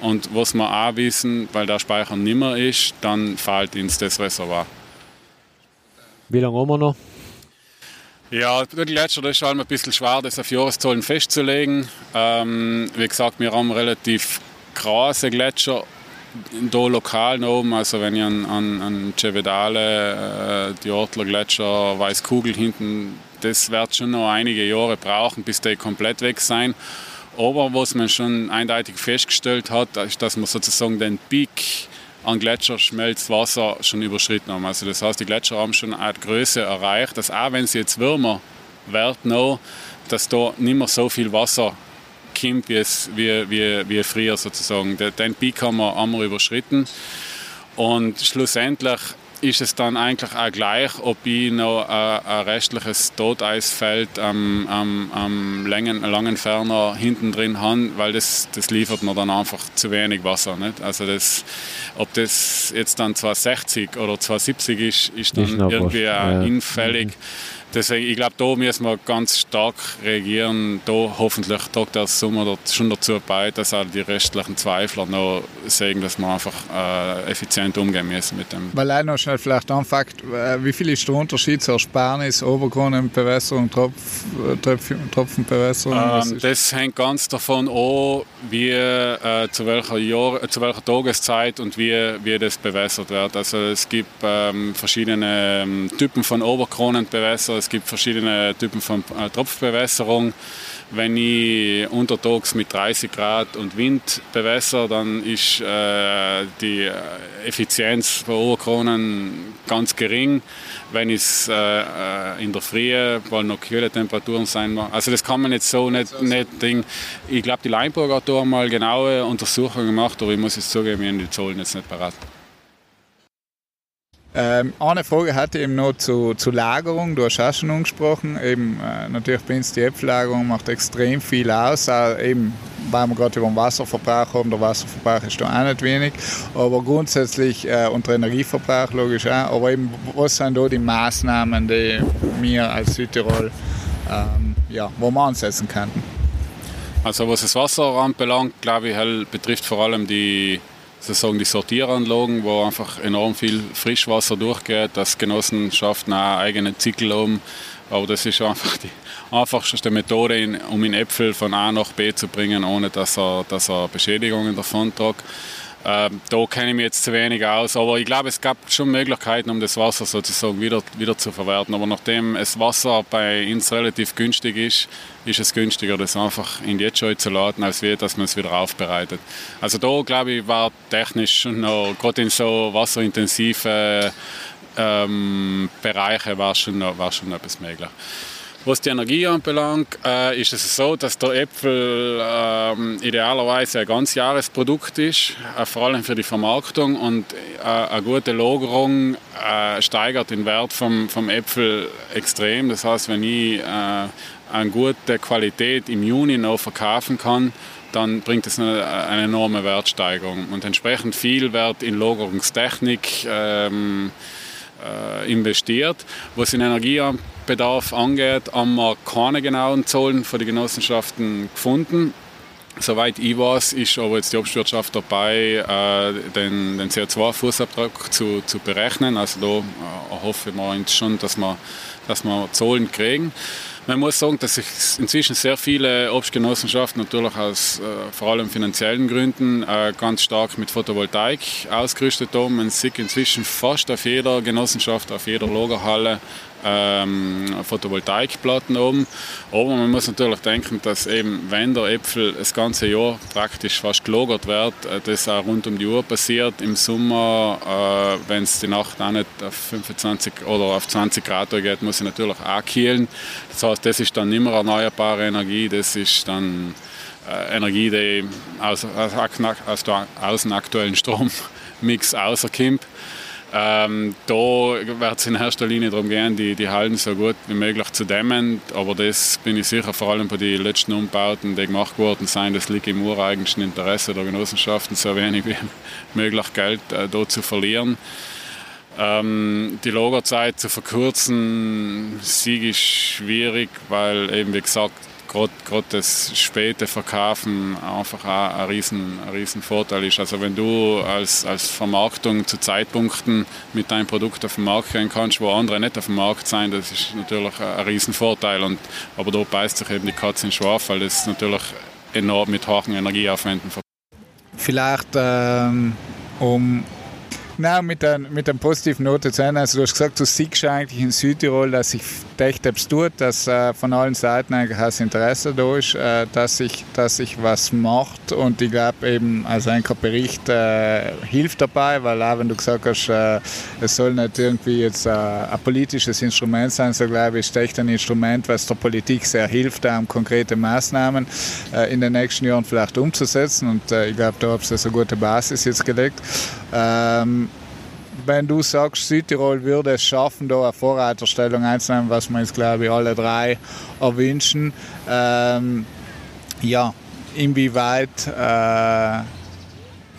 Und was wir auch wissen, weil der Speicher nicht mehr ist, dann fällt ins das Reservoir. Wie lange haben wir noch? Ja, der Gletscher das ist halt ein bisschen schwer, das auf Jahreszahlen festzulegen. Ähm, wie gesagt, wir haben relativ krasse Gletscher hier lokal oben. Also wenn ich an, an, an Cevedale, äh, die Ortler Gletscher, Weißkugel hinten, das wird schon noch einige Jahre brauchen, bis die komplett weg sein. Aber was man schon eindeutig festgestellt hat, ist, dass man sozusagen den Peak an Gletscherschmelzwasser schon überschritten haben. Also das heißt, die Gletscher haben schon eine Größe erreicht, dass auch wenn sie jetzt wärmer werden, dass da nicht mehr so viel Wasser kommt, wie, es, wie, wie, wie früher sozusagen. Den Peak haben wir, haben wir überschritten. Und schlussendlich ist es dann eigentlich auch gleich, ob ich noch ein, ein restliches Toteisfeld am, am, am langen, langen Ferner hinten drin habe, weil das, das liefert mir dann einfach zu wenig Wasser. Nicht? Also das, ob das jetzt dann 260 oder 270 ist, ist dann ist irgendwie ja. hinfällig. Mhm. Deswegen, ich glaube, da müssen wir ganz stark reagieren. Da hoffentlich trägt der Sommer schon dazu bei, dass auch die restlichen Zweifler noch sehen, dass wir einfach äh, effizient umgehen müssen mit dem. Weil auch noch schnell vielleicht anfängt, äh, wie viel ist der Unterschied zur Ersparnis, Oberkronenbewässerung, Tropf, Tropf, Tropfenbewässerung? Ähm, das hängt ganz davon an, wie, äh, zu, welcher Jahr, äh, zu welcher Tageszeit und wie, wie das bewässert wird. Also es gibt ähm, verschiedene ähm, Typen von Oberkronenbewässerung es gibt verschiedene Typen von äh, Tropfbewässerung. Wenn ich untertags mit 30 Grad und Wind bewässere, dann ist äh, die äh, Effizienz von Oberkronen ganz gering. Wenn es äh, äh, in der Früh, weil noch kühle Temperaturen sein Also das kann man jetzt so nicht, nicht Ding. Ich glaube, die Leinburg hat da mal genaue Untersuchungen gemacht, aber ich muss jetzt zugeben, ich habe die Zahlen jetzt nicht parat. Ähm, eine Frage hatte eben noch zu, zu Lagerung. Du hast auch schon angesprochen. Eben, äh, natürlich bei uns die Äpfellagerung macht extrem viel aus. Auch eben, weil wir gerade über den Wasserverbrauch haben. Der Wasserverbrauch ist da auch nicht wenig. Aber grundsätzlich, äh, und Energieverbrauch logisch auch. Aber eben, was sind da die Maßnahmen, die wir als Südtirol ähm, ja, wo wir ansetzen könnten? Also was das Wasser anbelangt, glaube ich, betrifft vor allem die sozusagen die Sortieranlagen, wo einfach enorm viel Frischwasser durchgeht, dass Genossenschaften auch eigene Zickel haben. Aber das ist einfach die einfachste Methode, um in Äpfel von A nach B zu bringen, ohne dass er, dass er Beschädigungen davon trägt. Ähm, da kenne ich mich jetzt zu wenig aus, aber ich glaube, es gab schon Möglichkeiten, um das Wasser sozusagen wieder, wieder zu verwerten. Aber nachdem das Wasser bei uns relativ günstig ist, ist es günstiger, das einfach in die Jetscheu zu laden, als wir, dass man es wieder aufbereitet. Also da, glaube ich, war technisch schon noch, gerade in so wasserintensive ähm, Bereiche war schon, noch, war schon etwas möglich. Was die Energie anbelangt, äh, ist es so, dass der Äpfel äh, idealerweise ein ganzjahresprodukt ist, äh, vor allem für die Vermarktung. Und äh, eine gute Lagerung äh, steigert den Wert vom, vom Äpfel extrem. Das heißt, wenn ich äh, eine gute Qualität im Juni noch verkaufen kann, dann bringt es eine, eine enorme Wertsteigerung. Und entsprechend viel Wert in Lagerungstechnik ähm, investiert. Was in Energie Bedarf angeht, haben wir keine genauen Zahlen von den Genossenschaften gefunden. Soweit ich weiß, ist aber jetzt die Obstwirtschaft dabei, äh, den, den CO2-Fußabdruck zu, zu berechnen. Also da äh, hoffen wir schon, dass wir, dass wir Zahlen kriegen. Man muss sagen, dass sich inzwischen sehr viele Obstgenossenschaften natürlich aus äh, vor allem finanziellen Gründen äh, ganz stark mit Photovoltaik ausgerüstet haben. Man sieht inzwischen fast auf jeder Genossenschaft, auf jeder Lagerhalle ähm, Photovoltaikplatten oben. Aber man muss natürlich denken, dass eben, wenn der Äpfel das ganze Jahr praktisch fast gelagert wird, äh, das auch rund um die Uhr passiert. Im Sommer, äh, wenn es die Nacht auch nicht auf 25 oder auf 20 Grad geht, muss ich natürlich auch kühlen. Das heißt, das ist dann nicht mehr erneuerbare Energie, das ist dann äh, Energie, die aus, aus, aus, aus dem aktuellen Strommix rauskommt. Ähm, da wird es in erster Linie darum gehen, die, die Hallen so gut wie möglich zu dämmen. Aber das bin ich sicher, vor allem bei den letzten Umbauten, die gemacht worden sind, das liegt im ureigensten Interesse der Genossenschaften, so wenig wie möglich Geld äh, da zu verlieren. Ähm, die Lagerzeit zu verkürzen, Sieg ist schwierig, weil eben wie gesagt gerade das späte Verkaufen einfach auch ein riesen, ein riesen Vorteil ist. Also wenn du als, als Vermarktung zu Zeitpunkten mit deinem Produkt auf den Markt gehen kannst, wo andere nicht auf dem Markt sind, das ist natürlich ein riesen Vorteil. Und, aber da beißt sich eben die Katze in Schwarz, weil das natürlich enorm mit hohen Energieaufwänden Vielleicht ähm, um Nein, mit, der, mit der positiven Note zu Ende. Also du hast gesagt, du siehst eigentlich in Südtirol, dass sich echt tut, dass äh, von allen Seiten eigentlich das Interesse da ist, äh, dass, sich, dass sich was macht und ich glaube eben, also ein Bericht äh, hilft dabei, weil auch wenn du gesagt hast, äh, es soll nicht irgendwie jetzt äh, ein politisches Instrument sein, so glaube ich, ist echt ein Instrument, was der Politik sehr hilft, um konkrete Maßnahmen äh, in den nächsten Jahren vielleicht umzusetzen und ich glaube, da habt ihr eine gute Basis jetzt gelegt. Ähm, wenn du sagst, Südtirol würde es schaffen, da eine Vorreiterstellung einzunehmen, was wir uns, glaube ich, alle drei erwünschen, ähm, ja, inwieweit äh,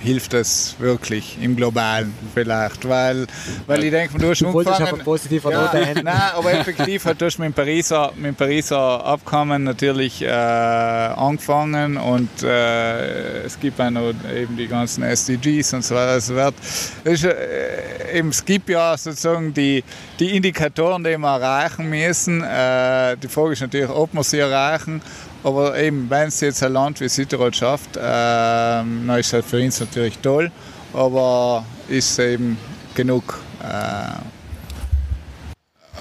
hilft es wirklich im Globalen vielleicht, weil, weil ich denke, du hast du angefangen... positiv ja, Nein, aber effektiv hat du mit dem Pariser, mit dem Pariser Abkommen natürlich äh, angefangen und äh, es gibt auch noch eben die ganzen SDGs und so weiter. Es, wird, ist, äh, eben, es gibt ja sozusagen die, die Indikatoren, die wir erreichen müssen. Äh, die Frage ist natürlich, ob wir sie erreichen aber eben, wenn es jetzt ein Land wie Südtirol schafft, ähm, dann ist es für uns natürlich toll, aber ist eben genug. Äh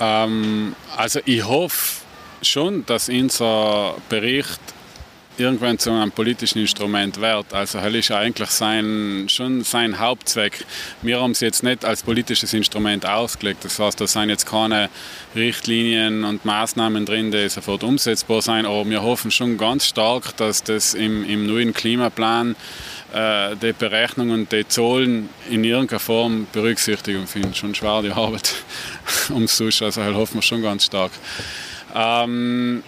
ähm, also ich hoffe schon, dass unser Bericht irgendwann zu einem politischen Instrument wird. Also das ist eigentlich sein, schon sein Hauptzweck. Wir haben es jetzt nicht als politisches Instrument ausgelegt. Das heißt, da sind jetzt keine Richtlinien und Maßnahmen drin, die sofort umsetzbar sind. Aber wir hoffen schon ganz stark, dass das im, im neuen Klimaplan äh, die Berechnungen, die Zahlen in irgendeiner Form Berücksichtigung finden. Schon schwer die Arbeit ums Susch, also das hoffen wir schon ganz stark. Ähm,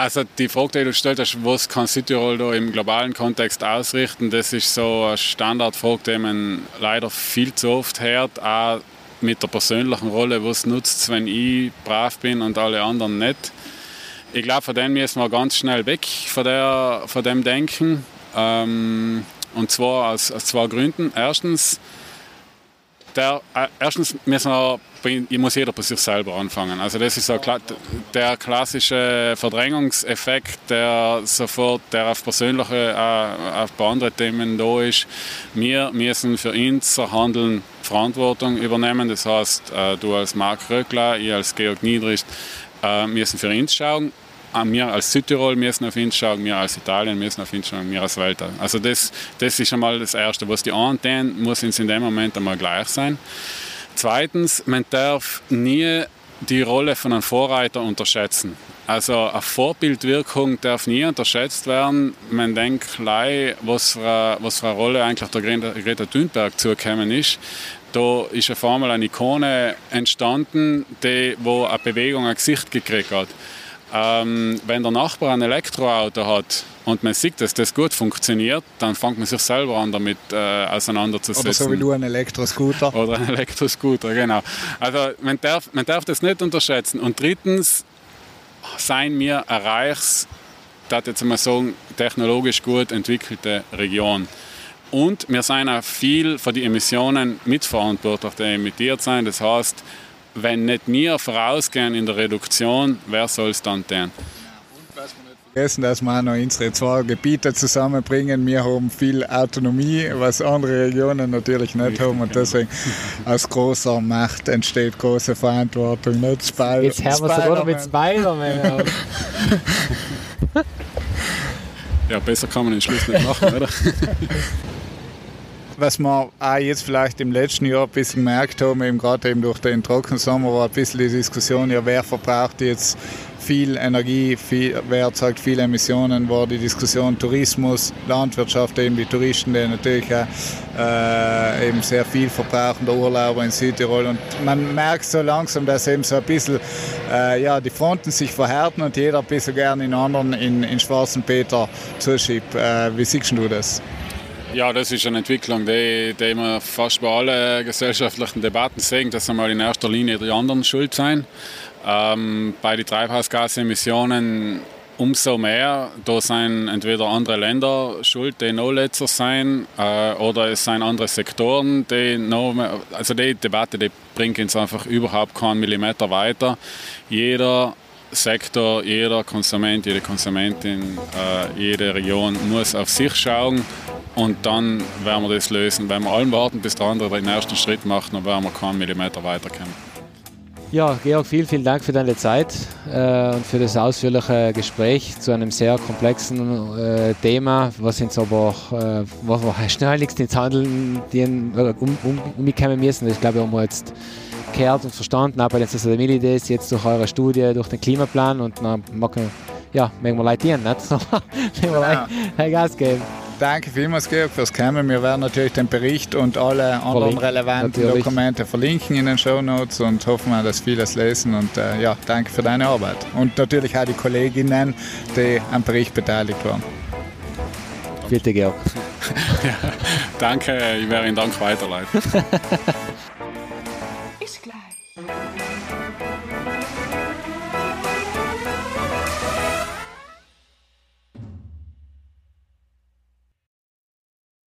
also die Frage, die du gestellt hast, was kann Südtirol da im globalen Kontext ausrichten, das ist so eine Standardfrage, die man leider viel zu oft hört, auch mit der persönlichen Rolle, was nutzt es, wenn ich brav bin und alle anderen nicht. Ich glaube, von dem müssen wir ganz schnell weg, von, der, von dem Denken. Ähm, und zwar aus, aus zwei Gründen. Erstens, der, äh, erstens müssen wir, muss jeder bei sich selber anfangen. Also das ist so der klassische Verdrängungseffekt, der sofort, der auf persönliche, äh, auf andere Themen da ist. Wir müssen für unser Handeln Verantwortung übernehmen. Das heißt, äh, du als Marc Röckler, ich als Georg Niedrist, äh, müssen für uns schauen wir als Südtirol müssen auf ihn schauen, wir als Italien müssen auf ihn schauen, wir als Welt. Also das, das ist einmal das Erste. Was die tun, muss uns in dem Moment einmal gleich sein. Zweitens, man darf nie die Rolle von einem Vorreiter unterschätzen. Also eine Vorbildwirkung darf nie unterschätzt werden. Man denkt gleich, was für eine, was für eine Rolle eigentlich der Greta Thunberg zugekommen ist. Da ist auf einmal eine Ikone entstanden, die wo eine Bewegung ein Gesicht gekriegt hat. Ähm, wenn der Nachbar ein Elektroauto hat und man sieht, dass das gut funktioniert, dann fängt man sich selber an, damit äh, auseinanderzusetzen. Oder so wie du ein Elektroscooter. Oder ein Elektroscooter, genau. Also man darf, man darf das nicht unterschätzen. Und drittens, seien wir ein reiches das jetzt mal sagen, technologisch gut entwickelte Region. Und wir sind auch viel für die Emissionen mitverantwortlich, die emittiert sind. Das heißt, wenn nicht wir vorausgehen in der Reduktion, wer soll es dann tun? vergessen, dass wir auch noch unsere zwei Gebiete zusammenbringen. Wir haben viel Autonomie, was andere Regionen natürlich nicht haben. Und deswegen aus großer Macht entsteht große Verantwortung. Nicht Spider Jetzt hören wir sogar mit Spider-Man Ja, besser kann man den Schluss nicht machen, oder? was wir auch jetzt vielleicht im letzten Jahr ein bisschen gemerkt haben, eben gerade eben durch den Trockensommer, war ein bisschen die Diskussion, ja, wer verbraucht jetzt viel Energie, viel, wer erzeugt viele Emissionen, war die Diskussion Tourismus, Landwirtschaft, eben die Touristen, die natürlich auch, äh, eben sehr viel verbrauchen, der Urlauber in Südtirol. Und man merkt so langsam, dass eben so ein bisschen äh, ja, die Fronten sich verhärten und jeder ein bisschen gerne in anderen in, in Schwarzen Peter zuschiebt. Äh, wie siehst du das? Ja, das ist eine Entwicklung, die, die wir fast bei allen gesellschaftlichen Debatten sehen, dass einmal in erster Linie die anderen schuld sein. Ähm, bei den Treibhausgasemissionen umso mehr, da sind entweder andere Länder schuld, die noch letzter sein, äh, oder es sind andere Sektoren, die noch mehr, also die Debatte, die bringt uns einfach überhaupt keinen Millimeter weiter. Jeder Sektor, jeder Konsument, jede Konsumentin, äh, jede Region muss auf sich schauen und dann werden wir das lösen. Wenn wir allen warten, bis der andere den ersten Schritt macht, dann werden wir keinen Millimeter weiterkommen. Ja, Georg, vielen, vielen Dank für deine Zeit äh, und für das ausführliche Gespräch zu einem sehr komplexen äh, Thema, was uns aber äh, was wir schnelligst ins Handeln die, um, um, umkommen müssen. Ich glaube, wir haben jetzt gehört und verstanden, auch bei den Sustainability jetzt durch eure Studie, durch den Klimaplan und dann machen, ja, mögen wir Leute nicht? So, wir Leute Gas geben. Danke vielmals, Georg, fürs Kommen. Wir werden natürlich den Bericht und alle anderen Verlinken, relevanten natürlich. Dokumente verlinken in den Show Notes und hoffen, dass vieles lesen. Und äh, ja, danke für deine Arbeit. Und natürlich auch die Kolleginnen, die am Bericht beteiligt waren. Bitte, Georg. ja, danke, ich werde Ihnen Dank weiterleiten.